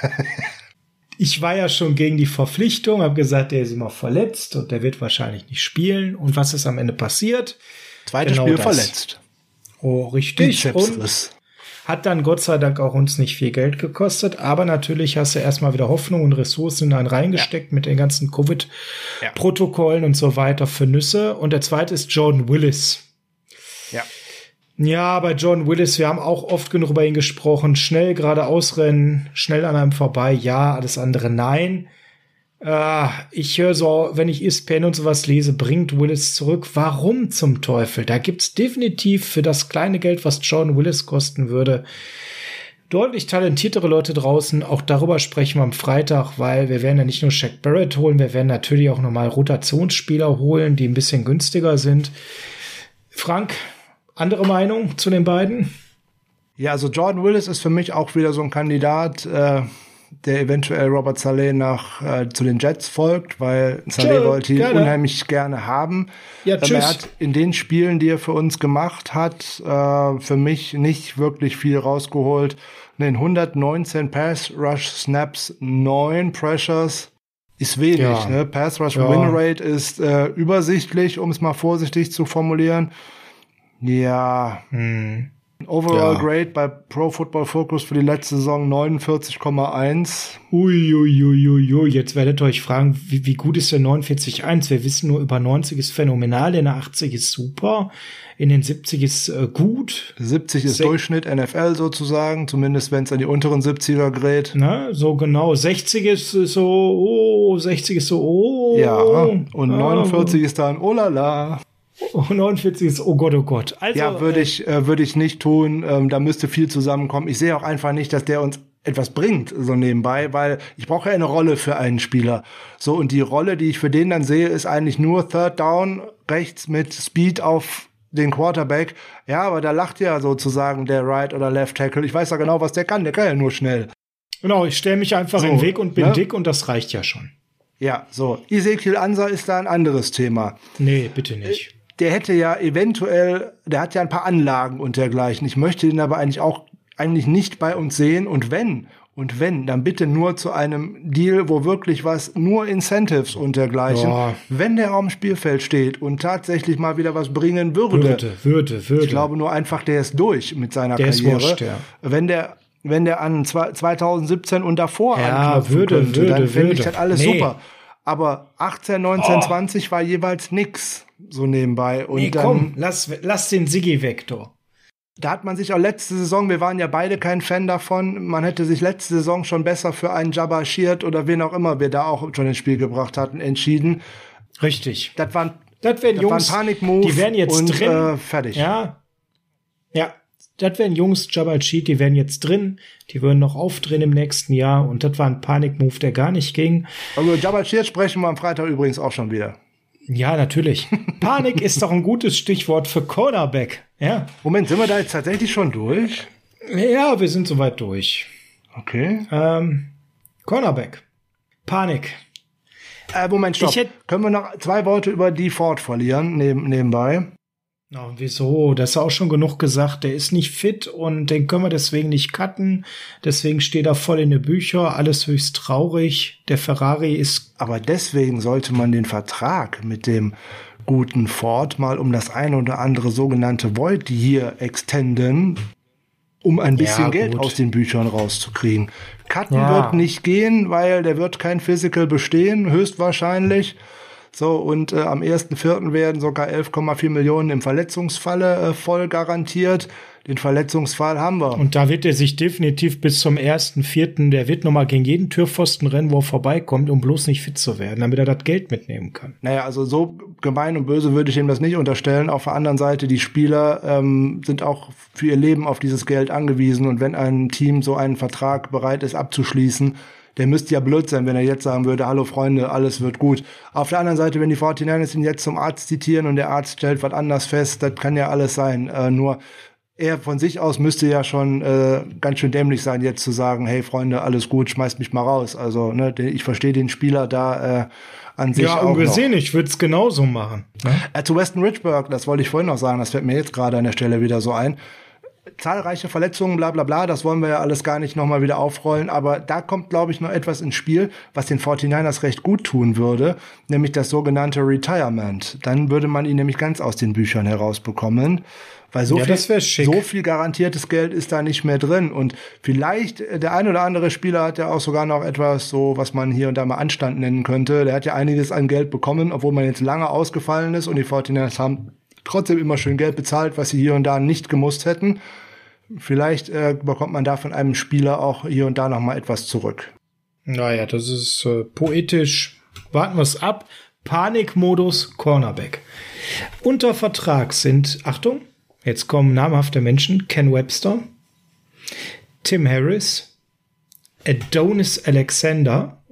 *laughs* ich war ja schon gegen die Verpflichtung, habe gesagt, der ist immer verletzt und der wird wahrscheinlich nicht spielen. Und was ist am Ende passiert? Zweites genau Spiel das. verletzt. Oh, richtig. Und hat dann Gott sei Dank auch uns nicht viel Geld gekostet, aber natürlich hast du erstmal wieder Hoffnung und Ressourcen in einen reingesteckt ja. mit den ganzen Covid-Protokollen ja. und so weiter für Nüsse. Und der zweite ist Jordan Willis. Ja. Ja, bei John Willis, wir haben auch oft genug über ihn gesprochen. Schnell geradeaus rennen, schnell an einem vorbei, ja, alles andere nein. Äh, ich höre so, wenn ich ESPN und sowas lese, bringt Willis zurück. Warum zum Teufel? Da gibt's definitiv für das kleine Geld, was John Willis kosten würde, deutlich talentiertere Leute draußen. Auch darüber sprechen wir am Freitag, weil wir werden ja nicht nur Shaq Barrett holen, wir werden natürlich auch nochmal Rotationsspieler holen, die ein bisschen günstiger sind. Frank, andere Meinung zu den beiden? Ja, also Jordan Willis ist für mich auch wieder so ein Kandidat, äh, der eventuell Robert Saleh nach äh, zu den Jets folgt, weil Saleh wollte ihn gerne. unheimlich gerne haben. Ja, ähm, tschüss. Er hat in den Spielen, die er für uns gemacht hat, äh, für mich nicht wirklich viel rausgeholt. In den 119 Pass Rush Snaps, 9 Pressures ist wenig. Ja. Ne? Pass Rush ja. Win Rate ist äh, übersichtlich, um es mal vorsichtig zu formulieren. Ja. Hm. Overall ja. Grade bei Pro Football Focus für die letzte Saison 49,1. Uiuiuiui, jetzt werdet ihr euch fragen, wie, wie gut ist der 49,1? Wir wissen nur, über 90 ist phänomenal, in der 80 ist super, in den 70 ist äh, gut. 70 ist Se Durchschnitt NFL sozusagen, zumindest wenn es an die unteren 70er gerät. Na, so genau. 60 ist so, oh, 60 ist so, oh. Ja, und 49 oh. ist dann, oh la la. 49 ist, oh Gott, oh Gott. Also, ja, würde ich, äh, würde ich nicht tun. Ähm, da müsste viel zusammenkommen. Ich sehe auch einfach nicht, dass der uns etwas bringt, so nebenbei, weil ich brauche ja eine Rolle für einen Spieler. So, und die Rolle, die ich für den dann sehe, ist eigentlich nur Third Down rechts mit Speed auf den Quarterback. Ja, aber da lacht ja sozusagen der Right oder Left Tackle. Ich weiß ja genau, was der kann. Der kann ja nur schnell. Genau, ich stelle mich einfach so, in den Weg und bin ne? dick und das reicht ja schon. Ja, so. Ezekiel Ansa ist da ein anderes Thema. Nee, bitte nicht der hätte ja eventuell, der hat ja ein paar Anlagen und dergleichen. Ich möchte ihn aber eigentlich auch eigentlich nicht bei uns sehen. Und wenn, und wenn, dann bitte nur zu einem Deal, wo wirklich was, nur Incentives und dergleichen. Ja. Wenn der am Spielfeld steht und tatsächlich mal wieder was bringen würde. Würde, würde, würde. Ich glaube nur einfach, der ist durch mit seiner der Karriere. Ist wurscht, ja. Wenn der, wenn der an 2017 und davor ja, würde, könnte, würde, dann fände ich das alles nee. super. Aber 18, 19, oh. 20 war jeweils nix so nebenbei. Und nee, komm, lass, lass den Siggi weg, du. Da hat man sich auch letzte Saison, wir waren ja beide kein Fan davon, man hätte sich letzte Saison schon besser für einen Jabba Shirt oder wen auch immer wir da auch schon ins Spiel gebracht hatten, entschieden. Richtig. Das waren, das wären Jungs, Panikmove die wären jetzt und, drin. Äh, fertig. Ja. Ja. Das wären Jungs, Jabba Cheat, die wären jetzt drin, die würden noch aufdrehen im nächsten Jahr und das war ein Panikmove, der gar nicht ging. Also Jabba Cheat sprechen wir am Freitag übrigens auch schon wieder. Ja, natürlich. *laughs* Panik ist doch ein gutes Stichwort für Cornerback. Ja. Moment, sind wir da jetzt tatsächlich schon durch? Ja, wir sind soweit durch. Okay. Ähm, Cornerback. Panik. Äh, Moment, stopp. Können wir noch zwei Worte über die Ford verlieren, neben, nebenbei? Oh, wieso? Das ist auch schon genug gesagt. Der ist nicht fit und den können wir deswegen nicht cutten. Deswegen steht er voll in den Bücher. Alles höchst traurig. Der Ferrari ist. Aber deswegen sollte man den Vertrag mit dem guten Ford mal um das eine oder andere sogenannte Void hier extenden, um ein bisschen ja, Geld aus den Büchern rauszukriegen. Cutten ja. wird nicht gehen, weil der wird kein Physical bestehen, höchstwahrscheinlich. So, und äh, am 1.4. werden sogar 11,4 Millionen im Verletzungsfalle äh, voll garantiert. Den Verletzungsfall haben wir. Und da wird er sich definitiv bis zum 1.4., der wird nochmal gegen jeden Türpfosten rennen, wo er vorbeikommt, um bloß nicht fit zu werden, damit er das Geld mitnehmen kann. Naja, also so gemein und böse würde ich ihm das nicht unterstellen. Auf der anderen Seite, die Spieler ähm, sind auch für ihr Leben auf dieses Geld angewiesen. Und wenn ein Team so einen Vertrag bereit ist abzuschließen, der müsste ja blöd sein, wenn er jetzt sagen würde, hallo Freunde, alles wird gut. Auf der anderen Seite, wenn die 49ers ihn jetzt zum Arzt zitieren und der Arzt stellt was anders fest, das kann ja alles sein. Äh, nur er von sich aus müsste ja schon äh, ganz schön dämlich sein, jetzt zu sagen, hey Freunde, alles gut, schmeißt mich mal raus. Also, ne, ich verstehe den Spieler da äh, an sich ja, auch ungesehen, noch. ich würde es genauso machen. Ne? Äh, zu Weston Richburg, das wollte ich vorhin noch sagen, das fällt mir jetzt gerade an der Stelle wieder so ein zahlreiche Verletzungen, bla bla bla, das wollen wir ja alles gar nicht nochmal wieder aufrollen, aber da kommt, glaube ich, noch etwas ins Spiel, was den 49ers recht gut tun würde, nämlich das sogenannte Retirement. Dann würde man ihn nämlich ganz aus den Büchern herausbekommen. Weil so, ja, viel, so viel garantiertes Geld ist da nicht mehr drin. Und vielleicht, äh, der ein oder andere Spieler hat ja auch sogar noch etwas so, was man hier und da mal Anstand nennen könnte. Der hat ja einiges an Geld bekommen, obwohl man jetzt lange ausgefallen ist und die 49ers haben trotzdem immer schön Geld bezahlt, was sie hier und da nicht gemusst hätten. Vielleicht äh, bekommt man da von einem Spieler auch hier und da noch mal etwas zurück. Naja, das ist äh, poetisch. Warten wir es ab. Panikmodus Cornerback. Unter Vertrag sind, Achtung, jetzt kommen namhafte Menschen, Ken Webster, Tim Harris, Adonis Alexander.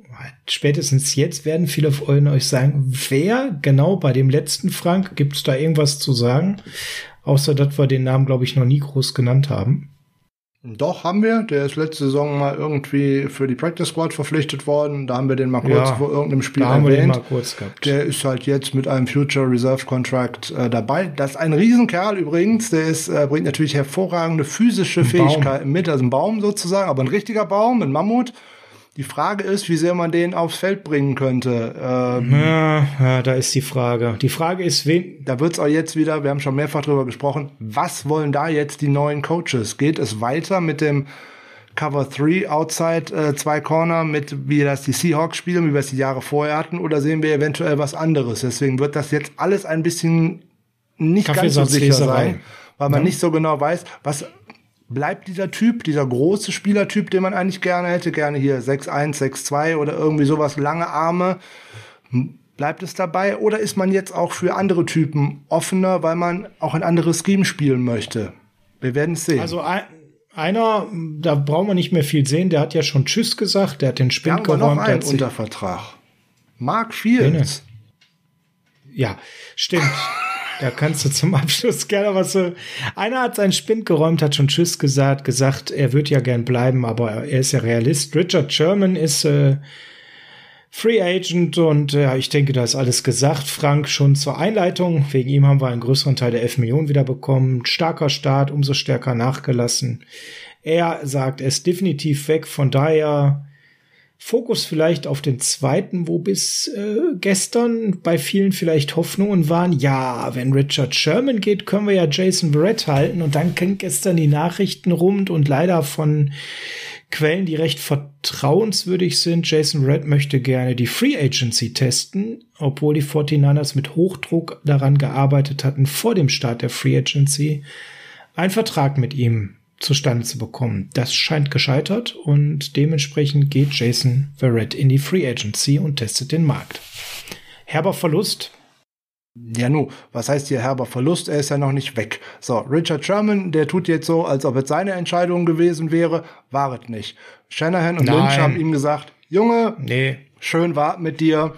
Spätestens jetzt werden viele von euch sagen, wer genau bei dem letzten Frank, gibt es da irgendwas zu sagen? Außer, dass wir den Namen, glaube ich, noch nie groß genannt haben. Doch, haben wir. Der ist letzte Saison mal irgendwie für die Practice Squad verpflichtet worden. Da haben wir den mal kurz ja, vor irgendeinem Spiel da erwähnt. Haben wir den mal kurz gehabt. Der ist halt jetzt mit einem Future Reserve Contract äh, dabei. Das ist ein Riesenkerl übrigens. Der ist, äh, bringt natürlich hervorragende physische Fähigkeiten mit. Also ein Baum sozusagen, aber ein richtiger Baum, ein Mammut. Die Frage ist, wie sehr man den aufs Feld bringen könnte. Ähm, ja, ja, da ist die Frage. Die Frage ist, wen. Da wird's auch jetzt wieder, wir haben schon mehrfach drüber gesprochen, was wollen da jetzt die neuen Coaches? Geht es weiter mit dem Cover 3 Outside äh, zwei Corner mit, wie das die Seahawks spielen, wie wir es die Jahre vorher hatten, oder sehen wir eventuell was anderes? Deswegen wird das jetzt alles ein bisschen nicht ganz so sicher sein, weil man ja. nicht so genau weiß, was bleibt dieser Typ, dieser große Spielertyp, den man eigentlich gerne hätte, gerne hier 6'1, 6'2 oder irgendwie sowas, lange Arme. Bleibt es dabei oder ist man jetzt auch für andere Typen offener, weil man auch ein anderes Scheme spielen möchte? Wir werden es sehen. Also ein, einer, da brauchen wir nicht mehr viel sehen, der hat ja schon Tschüss gesagt, der hat den Spind geräumt. noch einen unter Vertrag. Mark Fields. Ja, stimmt. Da kannst du zum Abschluss gerne was so. Einer hat seinen Spind geräumt, hat schon Tschüss gesagt, gesagt, er wird ja gern bleiben, aber er ist ja Realist. Richard Sherman ist äh, Free Agent und ja, ich denke, da ist alles gesagt. Frank schon zur Einleitung. Wegen ihm haben wir einen größeren Teil der 11 Millionen wieder bekommen. Starker Start, umso stärker nachgelassen. Er sagt, er ist definitiv weg. Von daher Fokus vielleicht auf den zweiten, wo bis äh, gestern bei vielen vielleicht Hoffnungen waren, ja, wenn Richard Sherman geht, können wir ja Jason Verrett halten und dann ging gestern die Nachrichten rund und leider von Quellen, die recht vertrauenswürdig sind. Jason Verrett möchte gerne die Free Agency testen, obwohl die 49ers mit Hochdruck daran gearbeitet hatten, vor dem Start der Free Agency einen Vertrag mit ihm zustande zu bekommen. Das scheint gescheitert und dementsprechend geht Jason Verrett in die Free Agency und testet den Markt. Herber Verlust. Ja, nu, was heißt hier herber Verlust? Er ist ja noch nicht weg. So, Richard Sherman, der tut jetzt so, als ob es seine Entscheidung gewesen wäre. War es nicht. Shanahan und Nein. Lynch haben ihm gesagt, Junge, nee. schön war mit dir.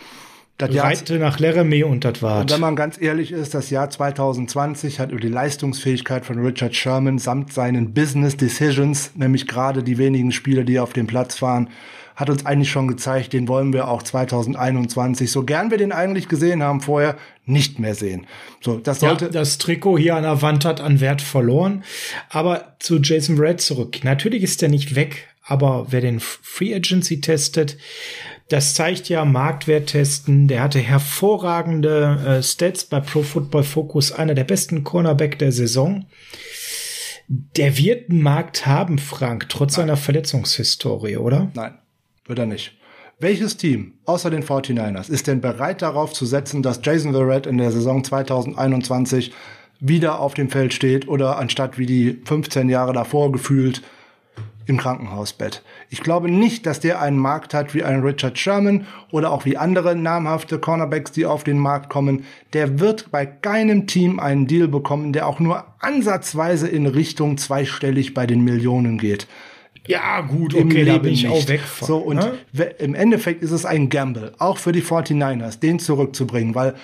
Das Reite nach Laramie und das war. Und wenn man ganz ehrlich ist, das Jahr 2020 hat über die Leistungsfähigkeit von Richard Sherman samt seinen Business Decisions, nämlich gerade die wenigen Spiele, die auf dem Platz waren, hat uns eigentlich schon gezeigt, den wollen wir auch 2021, so gern wir den eigentlich gesehen haben vorher, nicht mehr sehen. So, das sollte. Ja, das Trikot hier an der Wand hat an Wert verloren. Aber zu Jason Red zurück. Natürlich ist er nicht weg, aber wer den Free Agency testet, das zeigt ja Marktwert testen. Der hatte hervorragende äh, Stats bei Pro Football Focus, einer der besten Cornerback der Saison. Der wird einen Markt haben, Frank, trotz Nein. seiner Verletzungshistorie, oder? Nein, wird er nicht. Welches Team außer den 49ers ist denn bereit darauf zu setzen, dass Jason Verrett in der Saison 2021 wieder auf dem Feld steht oder anstatt wie die 15 Jahre davor gefühlt im Krankenhausbett. Ich glaube nicht, dass der einen Markt hat wie ein Richard Sherman oder auch wie andere namhafte Cornerbacks, die auf den Markt kommen. Der wird bei keinem Team einen Deal bekommen, der auch nur ansatzweise in Richtung zweistellig bei den Millionen geht. Ja, gut, okay, Im da bin ich auch weg von. So, und ne? im Endeffekt ist es ein Gamble, auch für die 49ers, den zurückzubringen, weil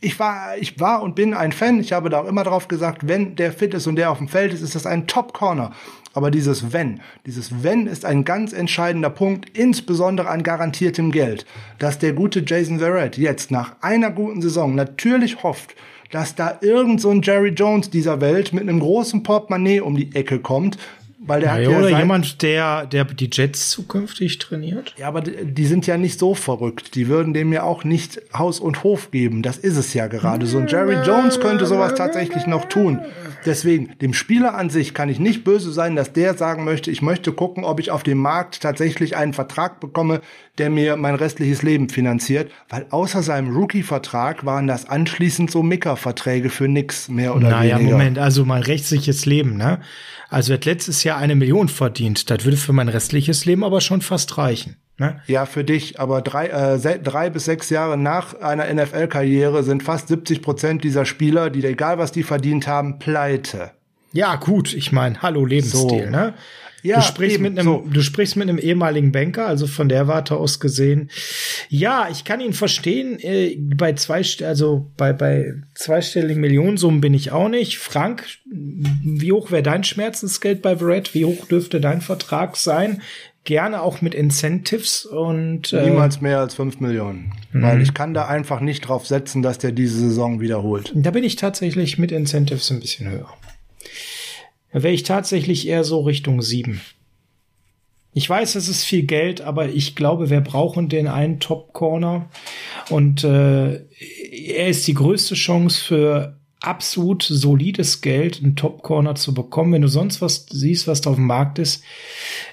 ich war, ich war und bin ein Fan. Ich habe da auch immer drauf gesagt, wenn der fit ist und der auf dem Feld ist, ist das ein Top Corner. Aber dieses Wenn, dieses Wenn ist ein ganz entscheidender Punkt, insbesondere an garantiertem Geld, dass der gute Jason Verrett jetzt nach einer guten Saison natürlich hofft, dass da irgend so ein Jerry Jones dieser Welt mit einem großen Portemonnaie um die Ecke kommt weil der ja, hat ja oder jemand, der, der die Jets zukünftig trainiert. Ja, aber die die sind ja nicht so verrückt. Die würden dem ja auch nicht Haus und Hof geben. Das ist es ja gerade. So ein Jerry Jones könnte sowas tatsächlich noch tun. Deswegen, dem Spieler an sich kann ich nicht böse sein, dass der sagen möchte, ich möchte gucken, ob ich auf dem Markt tatsächlich einen Vertrag bekomme, der mir mein restliches Leben finanziert. Weil außer seinem Rookie-Vertrag waren das anschließend so Micker-Verträge für nix mehr oder Naja, weniger. Moment, also mein rechtliches Leben, ne? Also er hat letztes Jahr eine Million verdient. Das würde für mein restliches Leben aber schon fast reichen. Ne? Ja, für dich, aber drei, äh, drei bis sechs Jahre nach einer NFL-Karriere sind fast 70 Prozent dieser Spieler, die egal was die verdient haben, pleite. Ja, gut, ich meine, hallo Lebensstil, So. ne? Ja, du sprichst eben, mit einem, so. du sprichst mit einem ehemaligen Banker, also von der Warte aus gesehen. Ja, ich kann ihn verstehen. Äh, bei zwei, also bei bei zweistelligen Millionensummen bin ich auch nicht. Frank, wie hoch wäre dein Schmerzensgeld bei Verrett? Wie hoch dürfte dein Vertrag sein? Gerne auch mit Incentives und äh, Niemals mehr als fünf Millionen. Weil ich kann da einfach nicht drauf setzen, dass der diese Saison wiederholt. Da bin ich tatsächlich mit Incentives ein bisschen höher. Da wäre ich tatsächlich eher so Richtung sieben. Ich weiß, es ist viel Geld, aber ich glaube, wir brauchen den einen Top-Corner. Und äh, er ist die größte Chance für absolut solides Geld, einen Top-Corner zu bekommen. Wenn du sonst was siehst, was da auf dem Markt ist,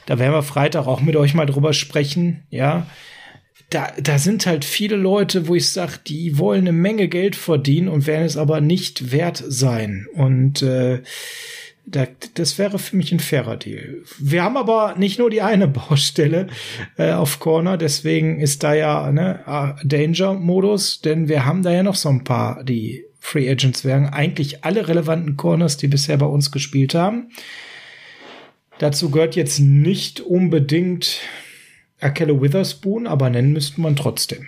da werden wir Freitag auch mit euch mal drüber sprechen, ja da, da sind halt viele Leute, wo ich sage, die wollen eine Menge Geld verdienen und werden es aber nicht wert sein. Und äh, da, das wäre für mich ein fairer Deal. Wir haben aber nicht nur die eine *laughs* Baustelle äh, auf Corner, deswegen ist da ja ne, ah, Danger-Modus, denn wir haben da ja noch so ein paar, die Free Agents wären. Eigentlich alle relevanten Corners, die bisher bei uns gespielt haben. Dazu gehört jetzt nicht unbedingt Akello Witherspoon, aber nennen müsste man trotzdem.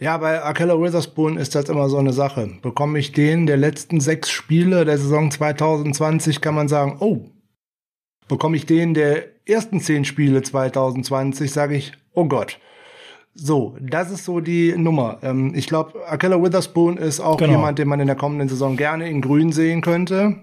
Ja, bei Akella Witherspoon ist das immer so eine Sache. Bekomme ich den der letzten sechs Spiele der Saison 2020, kann man sagen, oh. Bekomme ich den der ersten zehn Spiele 2020, sage ich, oh Gott. So, das ist so die Nummer. Ähm, ich glaube, Akella Witherspoon ist auch Genau. jemand, den man in der kommenden Saison gerne in Grün sehen könnte.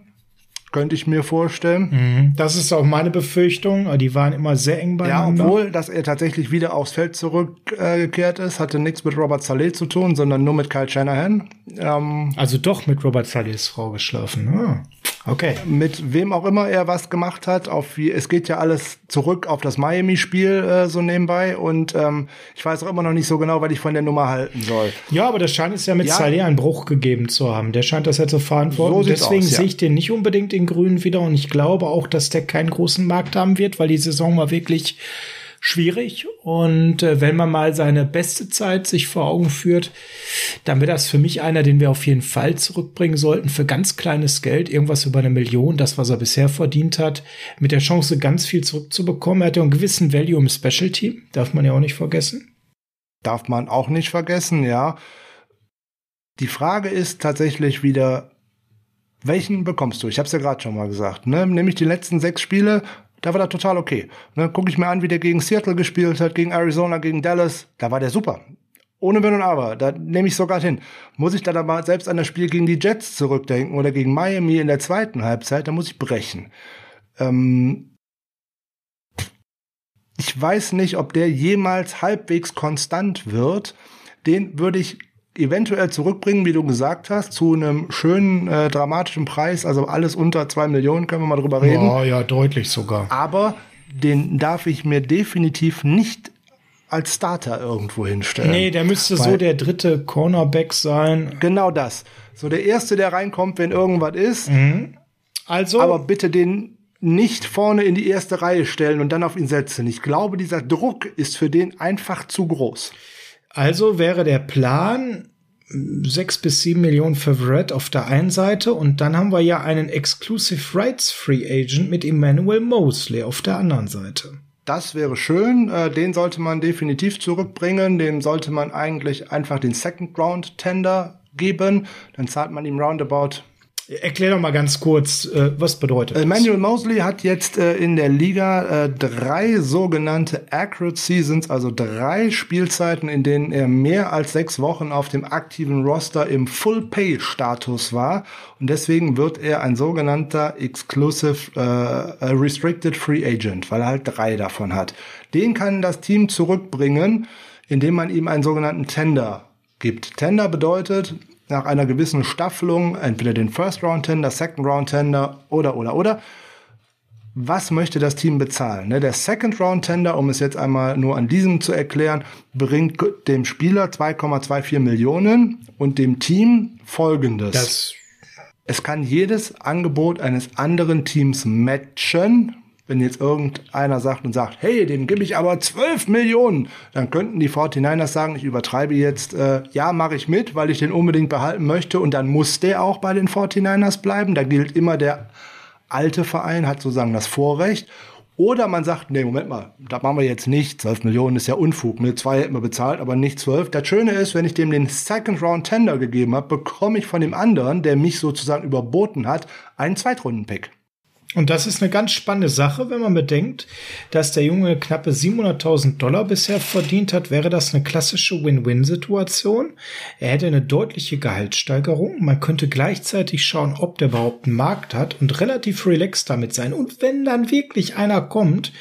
Könnte ich mir vorstellen. Mhm. Das ist auch meine Befürchtung. Die waren immer sehr eng Ja, beieinander. obwohl, dass er tatsächlich wieder aufs Feld zurückgekehrt ist, hatte nichts mit Robert Saleh zu tun, sondern nur mit Kyle Shanahan. Ähm, also doch mit Robert Salehs Frau geschlafen. Ah, okay. mit wem auch immer er was gemacht hat, auf wie, es geht ja alles zurück auf das Miami-Spiel äh, so nebenbei und ähm, ich weiß auch immer noch nicht so genau, was ich von der Nummer halten soll. Ja, aber das scheint es ja mit Ja. Saleh einen Bruch gegeben zu haben. Der scheint das ja zu verantworten. So Deswegen aus, ja. sehe ich den nicht unbedingt in Grün wieder und ich glaube auch, dass der keinen großen Markt haben wird, weil die Saison war wirklich schwierig. Und äh, wenn man mal seine beste Zeit sich vor Augen führt, dann wäre das für mich einer, den wir auf jeden Fall zurückbringen sollten für ganz kleines Geld, irgendwas über eine Million, das, was er bisher verdient hat, mit der Chance, ganz viel zurückzubekommen. Er hat ja einen gewissen Value im Special Team, darf man ja auch nicht vergessen. Darf man auch nicht vergessen, ja. Die Frage ist tatsächlich wieder, welchen bekommst du? Ich habe es ja gerade schon mal gesagt. Ne? Nämlich die letzten sechs Spiele, da war der total okay. Ne? Gucke ich mir an, wie der gegen Seattle gespielt hat, gegen Arizona, gegen Dallas, da war der super. Ohne Wenn und Aber, da nehme ich sogar hin. Muss ich dann aber selbst an das Spiel gegen die Jets zurückdenken oder gegen Miami in der zweiten Halbzeit, da muss ich brechen. Ähm, ich weiß nicht, ob der jemals halbwegs konstant wird. Den würde ich eventuell zurückbringen, wie du gesagt hast, zu einem schönen, äh, dramatischen Preis. Also alles unter zwei Millionen, können wir mal drüber reden. Ja, ja, deutlich sogar. Aber den darf ich mir definitiv nicht als Starter irgendwo hinstellen. Nee, der müsste so Weil- der dritte Cornerback sein. Genau das. So der Erste, der reinkommt, wenn irgendwas ist. Also, Aber bitte den nicht vorne in die erste Reihe stellen und dann auf ihn setzen. Ich glaube, dieser Druck ist für den einfach zu groß. also wäre der Plan sechs bis sieben Millionen für Verrett auf der einen Seite und dann haben wir ja einen Exclusive Rights Free Agent mit Emmanuel Mosley auf der anderen Seite. Das wäre schön. Äh, den sollte man definitiv zurückbringen. Dem sollte man eigentlich einfach den Second Round Tender geben. Dann zahlt man ihm roundabout Erklär doch mal ganz kurz, äh, was bedeutet das? Emmanuel Mosley hat jetzt äh, in der Liga äh, drei sogenannte Accurate Seasons, also drei Spielzeiten, in denen er mehr als sechs Wochen auf dem aktiven Roster im Full-Pay-Status war. Und deswegen wird er ein sogenannter Exclusive äh, Restricted Free Agent, weil er halt drei davon hat. Den kann das Team zurückbringen, indem man ihm einen sogenannten Tender gibt. Tender bedeutet, nach einer gewissen Staffelung, entweder den First Round Tender, Second Round Tender oder, oder, oder. Was möchte das Team bezahlen? Ne, der Second Round Tender, um es jetzt einmal nur an diesem zu erklären, bringt dem Spieler 2,24 Millionen und dem Team folgendes. Das es kann jedes Angebot eines anderen Teams matchen, wenn jetzt irgendeiner sagt und sagt, hey, dem gebe ich aber 12 Millionen, dann könnten die 49ers sagen, ich übertreibe jetzt, äh, ja, mache ich mit, weil ich den unbedingt behalten möchte und dann muss der auch bei den 49ers bleiben. Da gilt immer der alte Verein, hat sozusagen das Vorrecht. Oder man sagt, nee, Moment mal, da machen wir jetzt nicht. 12 Millionen ist ja Unfug. Mit zwei hätten wir bezahlt, aber nicht 12. Das Schöne ist, wenn ich dem den Second Round Tender gegeben habe, bekomme ich von dem anderen, der mich sozusagen überboten hat, einen Zweitrunden-Pick. Und das ist eine ganz spannende Sache, wenn man bedenkt, dass der Junge knappe 700.000 Dollar bisher verdient hat, wäre das eine klassische Win-Win-Situation. Er hätte eine deutliche Gehaltssteigerung. Man könnte gleichzeitig schauen, ob der überhaupt einen Markt hat und relativ relaxed damit sein. Und wenn dann wirklich einer kommt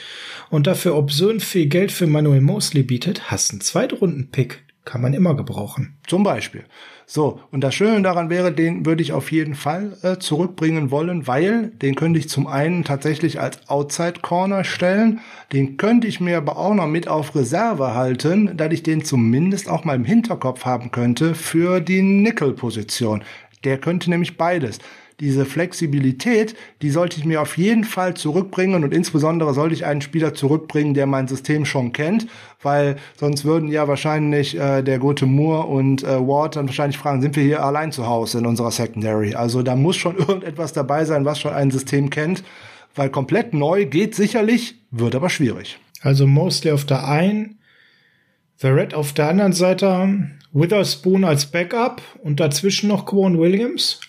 und dafür obsön viel Geld für Manuel Mosley bietet, hast einen Zweitrunden-Pick. Kann man immer gebrauchen. Zum Beispiel. So, und das Schöne daran wäre, den würde ich auf jeden Fall äh, zurückbringen wollen, weil den könnte ich zum einen tatsächlich als Outside Corner stellen, den könnte ich mir aber auch noch mit auf Reserve halten, dass ich den zumindest auch mal im Hinterkopf haben könnte für die Nickel-Position. Der könnte nämlich beides diese Flexibilität, die sollte ich mir auf jeden Fall zurückbringen und insbesondere sollte ich einen Spieler zurückbringen, der mein System schon kennt, weil sonst würden ja wahrscheinlich äh, der gute Moore und äh, Ward dann wahrscheinlich fragen, sind wir hier allein zu Hause in unserer Secondary? Also da muss schon *laughs* irgendetwas dabei sein, was schon ein System kennt, weil komplett neu geht sicherlich, wird aber schwierig. Also Mostly auf der einen, Verrett auf der anderen Seite, Witherspoon als Backup und dazwischen noch Quan Williams.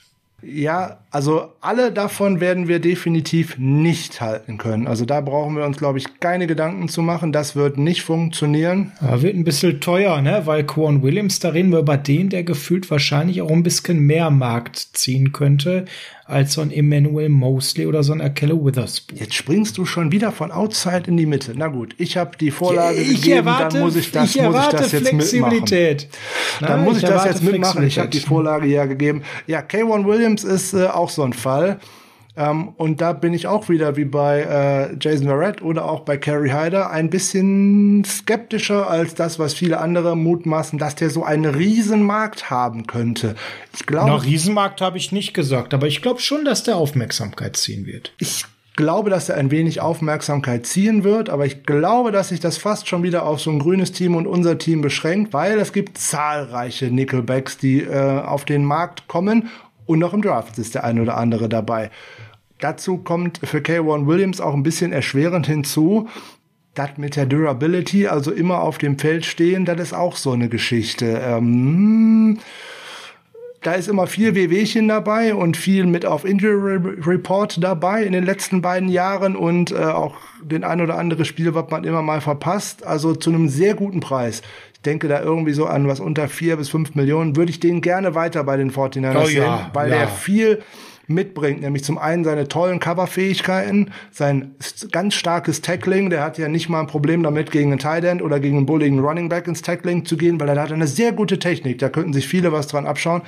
Ja, also alle davon werden wir definitiv nicht halten können. Also da brauchen wir uns, glaube ich, keine Gedanken zu machen. Das wird nicht funktionieren. Ja, wird ein bisschen teuer, ne? Weil Quan Williams, da reden wir über den, der gefühlt wahrscheinlich auch ein bisschen mehr Markt ziehen könnte als so ein Emmanuel Mosley oder so ein Akelle Witherspoon. Jetzt springst du schon wieder von Outside in die Mitte. Na gut, ich habe die Vorlage ich gegeben, erwarte, dann muss ich das, ich muss ich das jetzt Flexibilität. mitmachen. Dann muss ich, ich das jetzt mitmachen. Ich habe die Vorlage ja gegeben. Ja, K1 Williams ist äh, auch so ein Fall. Ähm, und da bin ich auch wieder wie bei äh, Jason Verrett oder auch bei Carrie Hyder ein bisschen skeptischer als das, was viele andere mutmaßen, dass der so einen Riesenmarkt haben könnte. Ich glaube, noch Riesenmarkt habe ich nicht gesagt, aber ich glaube schon, dass der Aufmerksamkeit ziehen wird. Ich glaube, dass er ein wenig Aufmerksamkeit ziehen wird, aber ich glaube, dass sich das fast schon wieder auf so ein grünes Team und unser Team beschränkt, weil es gibt zahlreiche Nickelbacks, die äh, auf den Markt kommen und noch im Draft ist der eine oder andere dabei. Dazu kommt für K1 Williams auch ein bisschen erschwerend hinzu, das mit der Durability, also immer auf dem Feld stehen, das ist auch so eine Geschichte. Ähm, da ist immer viel WWchen dabei und viel mit auf Injury Report dabei in den letzten beiden Jahren und äh, auch den ein oder andere Spiel, was man immer mal verpasst. Also zu einem sehr guten Preis. Ich denke da irgendwie so an was unter vier bis fünf Millionen. Würde ich den gerne weiter bei den 49ers oh, sehen, ja, weil ja. der viel mitbringt, nämlich zum einen seine tollen Coverfähigkeiten, sein ganz starkes Tackling, der hat ja nicht mal ein Problem damit, gegen einen Tight End oder gegen einen bulligen Running Back ins Tackling zu gehen, weil er hat eine sehr gute Technik, da könnten sich viele was dran abschauen.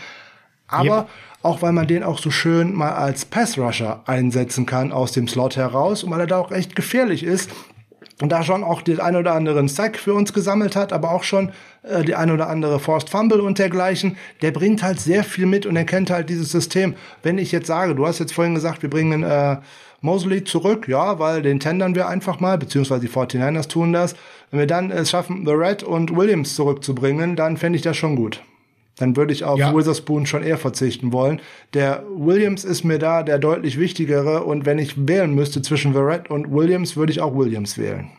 Aber yep. auch weil man den auch so schön mal als Pass Rusher einsetzen kann aus dem Slot heraus und weil er da auch echt gefährlich ist, und da schon auch den ein oder anderen Sack für uns gesammelt hat, aber auch schon äh, die ein oder andere Forced Fumble und dergleichen, der bringt halt sehr viel mit und er kennt halt dieses System. Wenn ich jetzt sage, du hast jetzt vorhin gesagt, wir bringen äh, Mosley zurück, ja, weil den tendern wir einfach mal, beziehungsweise die 49ers tun das. Wenn wir dann es schaffen, The Red und Williams zurückzubringen, dann fände ich das schon gut dann würde ich auf ja. Witherspoon schon eher verzichten wollen. Der Williams ist mir da der deutlich wichtigere und wenn ich wählen müsste zwischen Verrett und Williams, würde ich auch Williams wählen.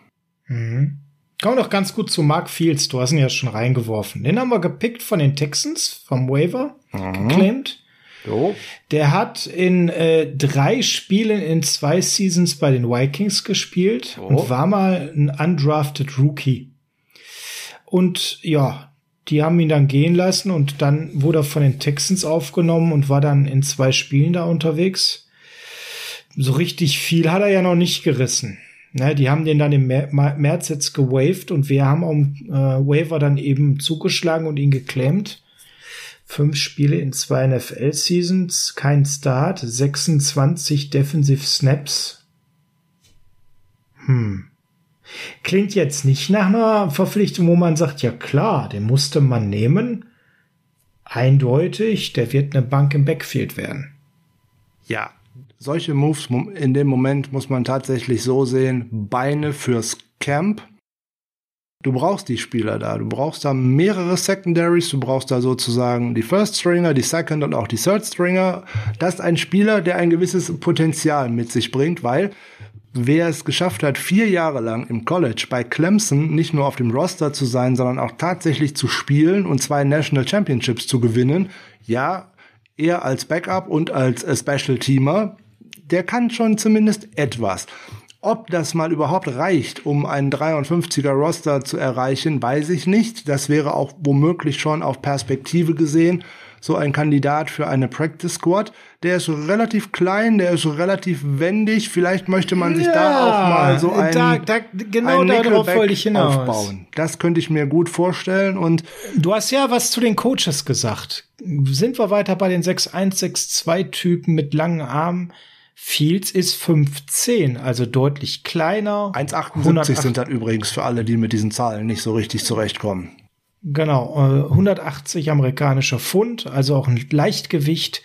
Mhm. Kommen wir doch ganz gut zu Mark Fields. Du hast ihn ja schon reingeworfen. Den haben wir gepickt von den Texans, vom Waiver, mhm. geclaimed. Jo. Der hat in äh, drei Spielen in zwei Seasons bei den Vikings gespielt oh. und war mal ein undrafted Rookie. Und ja, die haben ihn dann gehen lassen und dann wurde er von den Texans aufgenommen und war dann in zwei Spielen da unterwegs. So richtig viel hat er ja noch nicht gerissen. Ne, die haben den dann im März jetzt gewaved und wir haben am äh, Waiver dann eben zugeschlagen und ihn geclaimed. Fünf Spiele in zwei NFL-Seasons, kein Start, 26 Defensive Snaps. Hm. Klingt jetzt nicht nach einer Verpflichtung, wo man sagt, ja klar, den musste man nehmen. Eindeutig, der wird eine Bank im Backfield werden. Ja, solche Moves in dem Moment muss man tatsächlich so sehen, Beine fürs Camp. Du brauchst die Spieler da. Du brauchst da mehrere Secondaries. Du brauchst da sozusagen die First Stringer, die Second und auch die Third Stringer. Das ist ein Spieler, der ein gewisses Potenzial mit sich bringt, weil wer es geschafft hat, vier Jahre lang im College bei Clemson nicht nur auf dem Roster zu sein, sondern auch tatsächlich zu spielen und zwei National Championships zu gewinnen, ja, eher als Backup und als äh, Special Teamer, der kann schon zumindest etwas. Ob das mal überhaupt reicht, um einen 53er Roster zu erreichen, weiß ich nicht. Das wäre auch womöglich schon auf Perspektive gesehen so ein Kandidat für eine Practice Squad. Der ist relativ klein, der ist relativ wendig. Vielleicht möchte man sich ja, da auch mal so ein da, da, genau ein darauf wollte ich hinaus. aufbauen. Das könnte ich mir gut vorstellen. Und du hast ja was zu den Coaches gesagt. Sind wir weiter bei den 6-1-6-2 Typen mit langen Armen? Fields ist 5'10, also deutlich kleiner. 1,78 sind dann übrigens für alle, die mit diesen Zahlen nicht so richtig zurechtkommen. Genau, 180 äh, amerikanischer Pfund, also auch ein Leichtgewicht,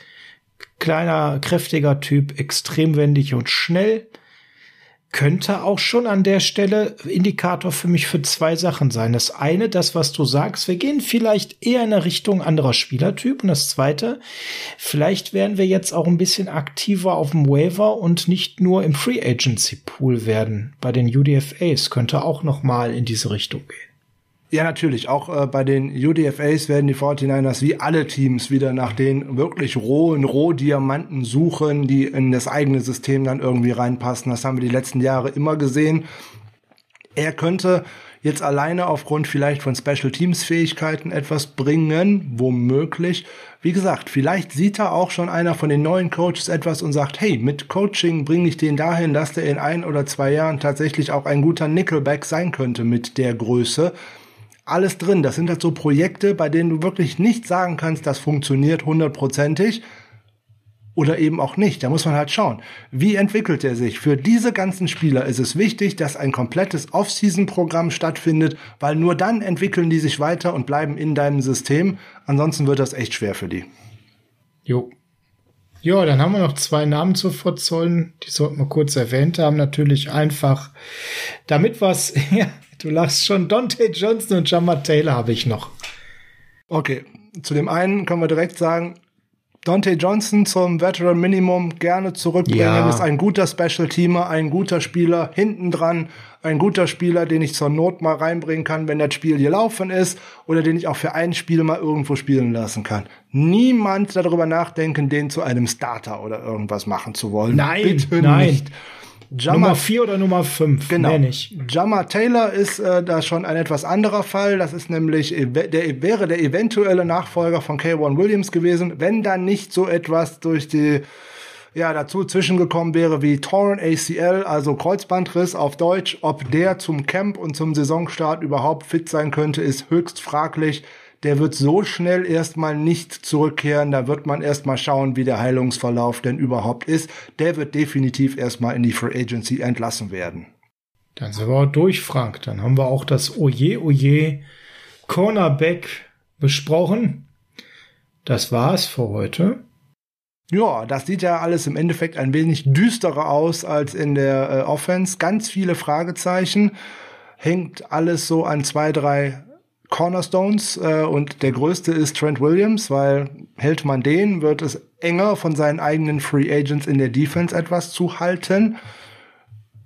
kleiner, kräftiger Typ, extrem wendig und schnell. Könnte auch schon an der Stelle Indikator für mich für zwei Sachen sein. Das eine, das, was du sagst, wir gehen vielleicht eher in eine Richtung anderer Spielertyp. Und das zweite, vielleicht werden wir jetzt auch ein bisschen aktiver auf dem Waiver und nicht nur im Free Agency Pool werden. Bei den UDFAs könnte auch noch mal in diese Richtung gehen. Ja, natürlich. Auch äh, bei den UDFAs werden die 49ers wie alle Teams wieder nach den wirklich rohen Rohdiamanten suchen, die in das eigene System dann irgendwie reinpassen. Das haben wir die letzten Jahre immer gesehen. Er könnte jetzt alleine aufgrund vielleicht von Special Teams Fähigkeiten etwas bringen, womöglich. Wie gesagt, vielleicht sieht da auch schon einer von den neuen Coaches etwas und sagt, hey, mit Coaching bringe ich den dahin, dass der in ein oder zwei Jahren tatsächlich auch ein guter Nickelback sein könnte mit der Größe alles drin. Das sind halt so Projekte, bei denen du wirklich nicht sagen kannst, das funktioniert hundertprozentig oder eben auch nicht. Da muss man halt schauen, wie entwickelt er sich. Für diese ganzen Spieler ist es wichtig, dass ein komplettes Off-Season-Programm stattfindet, weil nur dann entwickeln die sich weiter und bleiben in deinem System. Ansonsten wird das echt schwer für die. Jo. Ja, dann haben wir noch zwei Namen zu verzollen. Die sollten wir kurz erwähnt haben. Natürlich einfach, damit was, *laughs* Du lachst schon. Dante Johnson und Jammer Taylor habe ich noch. Okay, zu dem einen können wir direkt sagen, Dante Johnson zum Veteran Minimum gerne zurückbringen. Ja. Ist ein guter Special Teamer, ein guter Spieler hinten dran, ein guter Spieler, den ich zur Not mal reinbringen kann, wenn das Spiel gelaufen ist oder den ich auch für ein Spiel mal irgendwo spielen lassen kann. Niemand darüber nachdenken, den zu einem Starter oder irgendwas machen zu wollen. Nein, Bitte nein. nicht. Jammer, Nummer 4 oder Nummer 5? Genau. Mehr nicht. Jammer Taylor ist äh, da schon ein etwas anderer Fall. Das ist nämlich, der wäre der eventuelle Nachfolger von K1 Williams gewesen, wenn da nicht so etwas durch die ja, dazu zwischengekommen wäre wie Torn ACL, also Kreuzbandriss auf Deutsch. Ob der zum Camp und zum Saisonstart überhaupt fit sein könnte, ist höchst fraglich der wird so schnell erstmal nicht zurückkehren. Da wird man erstmal schauen, wie der Heilungsverlauf denn überhaupt ist. Der wird definitiv erstmal in die Free Agency entlassen werden. Dann sind wir auch durch, Frank. Dann haben wir auch das Oje Oje Cornerback besprochen. Das war's für heute. Ja, das sieht ja alles im Endeffekt ein wenig düsterer aus als in der äh, Offense. Ganz viele Fragezeichen. Hängt alles so an zwei, drei Cornerstones äh, und der größte ist Trent Williams, weil hält man den, wird es enger von seinen eigenen Free Agents in der Defense etwas zu halten.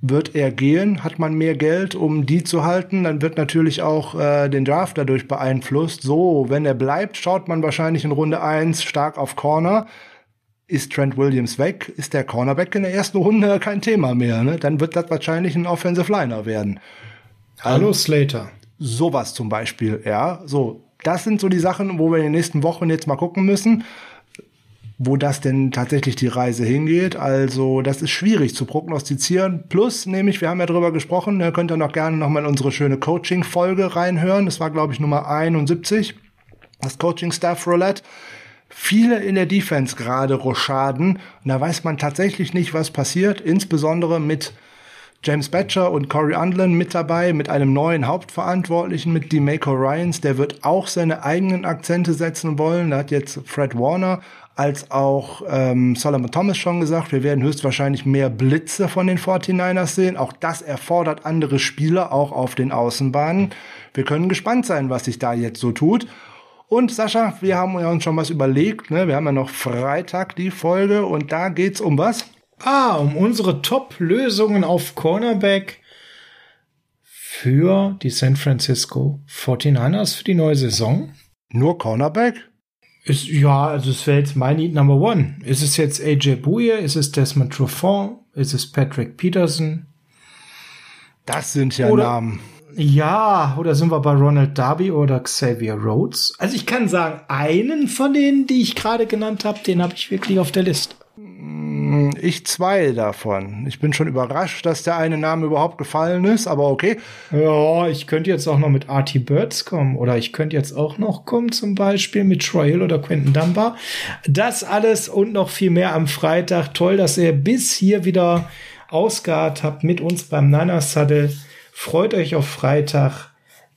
Wird er gehen, hat man mehr Geld, um die zu halten, dann wird natürlich auch äh, den Draft dadurch beeinflusst. So, wenn er bleibt, schaut man wahrscheinlich in Runde eins stark auf Corner. ist Trent Williams weg, ist der Cornerback in der ersten Runde kein Thema mehr. Ne? Dann wird das wahrscheinlich ein Offensive Liner werden. Hallo Slater. Sowas zum Beispiel, ja. So, das sind so die Sachen, wo wir in den nächsten Wochen jetzt mal gucken müssen, wo das denn tatsächlich die Reise hingeht. Also, das ist schwierig zu prognostizieren. Plus, nämlich, wir haben ja drüber gesprochen, da könnt ihr noch gerne nochmal in unsere schöne Coaching-Folge reinhören. Das war, glaube ich, Nummer 71. Das Coaching-Staff Roulette viele in der Defense gerade Rochaden. Und da weiß man tatsächlich nicht, was passiert, insbesondere mit James Batcher und Corey Undlin mit dabei, mit einem neuen Hauptverantwortlichen, mit DeMaco Ryans, der wird auch seine eigenen Akzente setzen wollen. Da hat jetzt Fred Warner als auch ähm, Solomon Thomas schon gesagt, wir werden höchstwahrscheinlich mehr Blitze von den 49ers sehen. Auch das erfordert andere Spieler, auch auf den Außenbahnen. Wir können gespannt sein, was sich da jetzt so tut. Und Sascha, wir haben uns schon was überlegt. Ne? Wir haben ja noch Freitag die Folge und da geht's um was? Ah, um unsere Top-Lösungen auf Cornerback für die San Francisco 49ers für die neue Saison. Nur Cornerback? Ist, ja, also es wäre jetzt mein Need Number One. Ist es jetzt AJ Bouye? Ist es Desmond Trufant? Ist es Patrick Peterson? Das sind ja Oder Namen. Ja, oder sind wir bei Ronald Darby oder Xavier Rhodes? Also ich kann sagen, einen von denen, die ich gerade genannt habe, den habe ich wirklich auf der Liste. Mm, ich zwei davon. Ich bin schon überrascht, dass der eine Name überhaupt gefallen ist, aber okay. Ja, ich könnte jetzt auch noch mit Artie Birds kommen oder ich könnte jetzt auch noch kommen, zum Beispiel mit Troy Hill oder Quentin Dunbar. Das alles und noch viel mehr am Freitag. Toll, dass ihr bis hier wieder ausgeharrt habt mit uns beim Niner Saddle. Freut euch auf Freitag.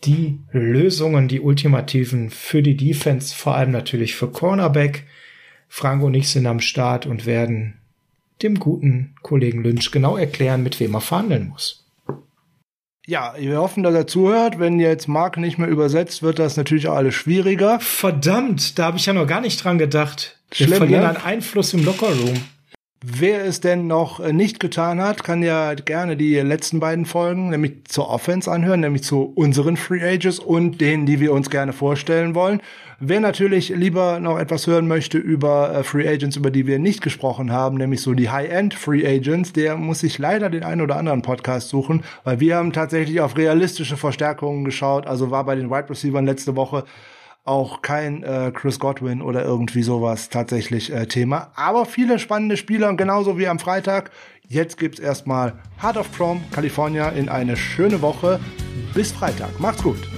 Die Lösungen, die ultimativen für die Defense, vor allem natürlich für Cornerback. Frank und ich sind am Start und werden dem guten Kollegen Lynch genau erklären, mit wem er verhandeln muss. Ja, wir hoffen, dass er zuhört. Wenn jetzt Mark nicht mehr übersetzt, wird das natürlich auch alles schwieriger. Verdammt, da habe ich ja noch gar nicht dran gedacht. Wir Schlimm, verlieren ne? an Einfluss im Lockerroom. Wer es denn noch äh, nicht getan hat, kann ja gerne die letzten beiden Folgen, nämlich zur Offense anhören, nämlich zu unseren Free Agents und denen, die wir uns gerne vorstellen wollen. Wer natürlich lieber noch etwas hören möchte über äh, Free Agents, über die wir nicht gesprochen haben, nämlich so die High-End Free Agents, der muss sich leider den einen oder anderen Podcast suchen, weil wir haben tatsächlich auf realistische Verstärkungen geschaut. Also war bei den Wide Receivers letzte Woche auch kein äh, Chris Godwin oder irgendwie sowas tatsächlich äh, Thema. Aber viele spannende Spieler und genauso wie am Freitag. Jetzt gibt's erstmal Heart of Chrome, California in eine schöne Woche. Bis Freitag. Macht's gut.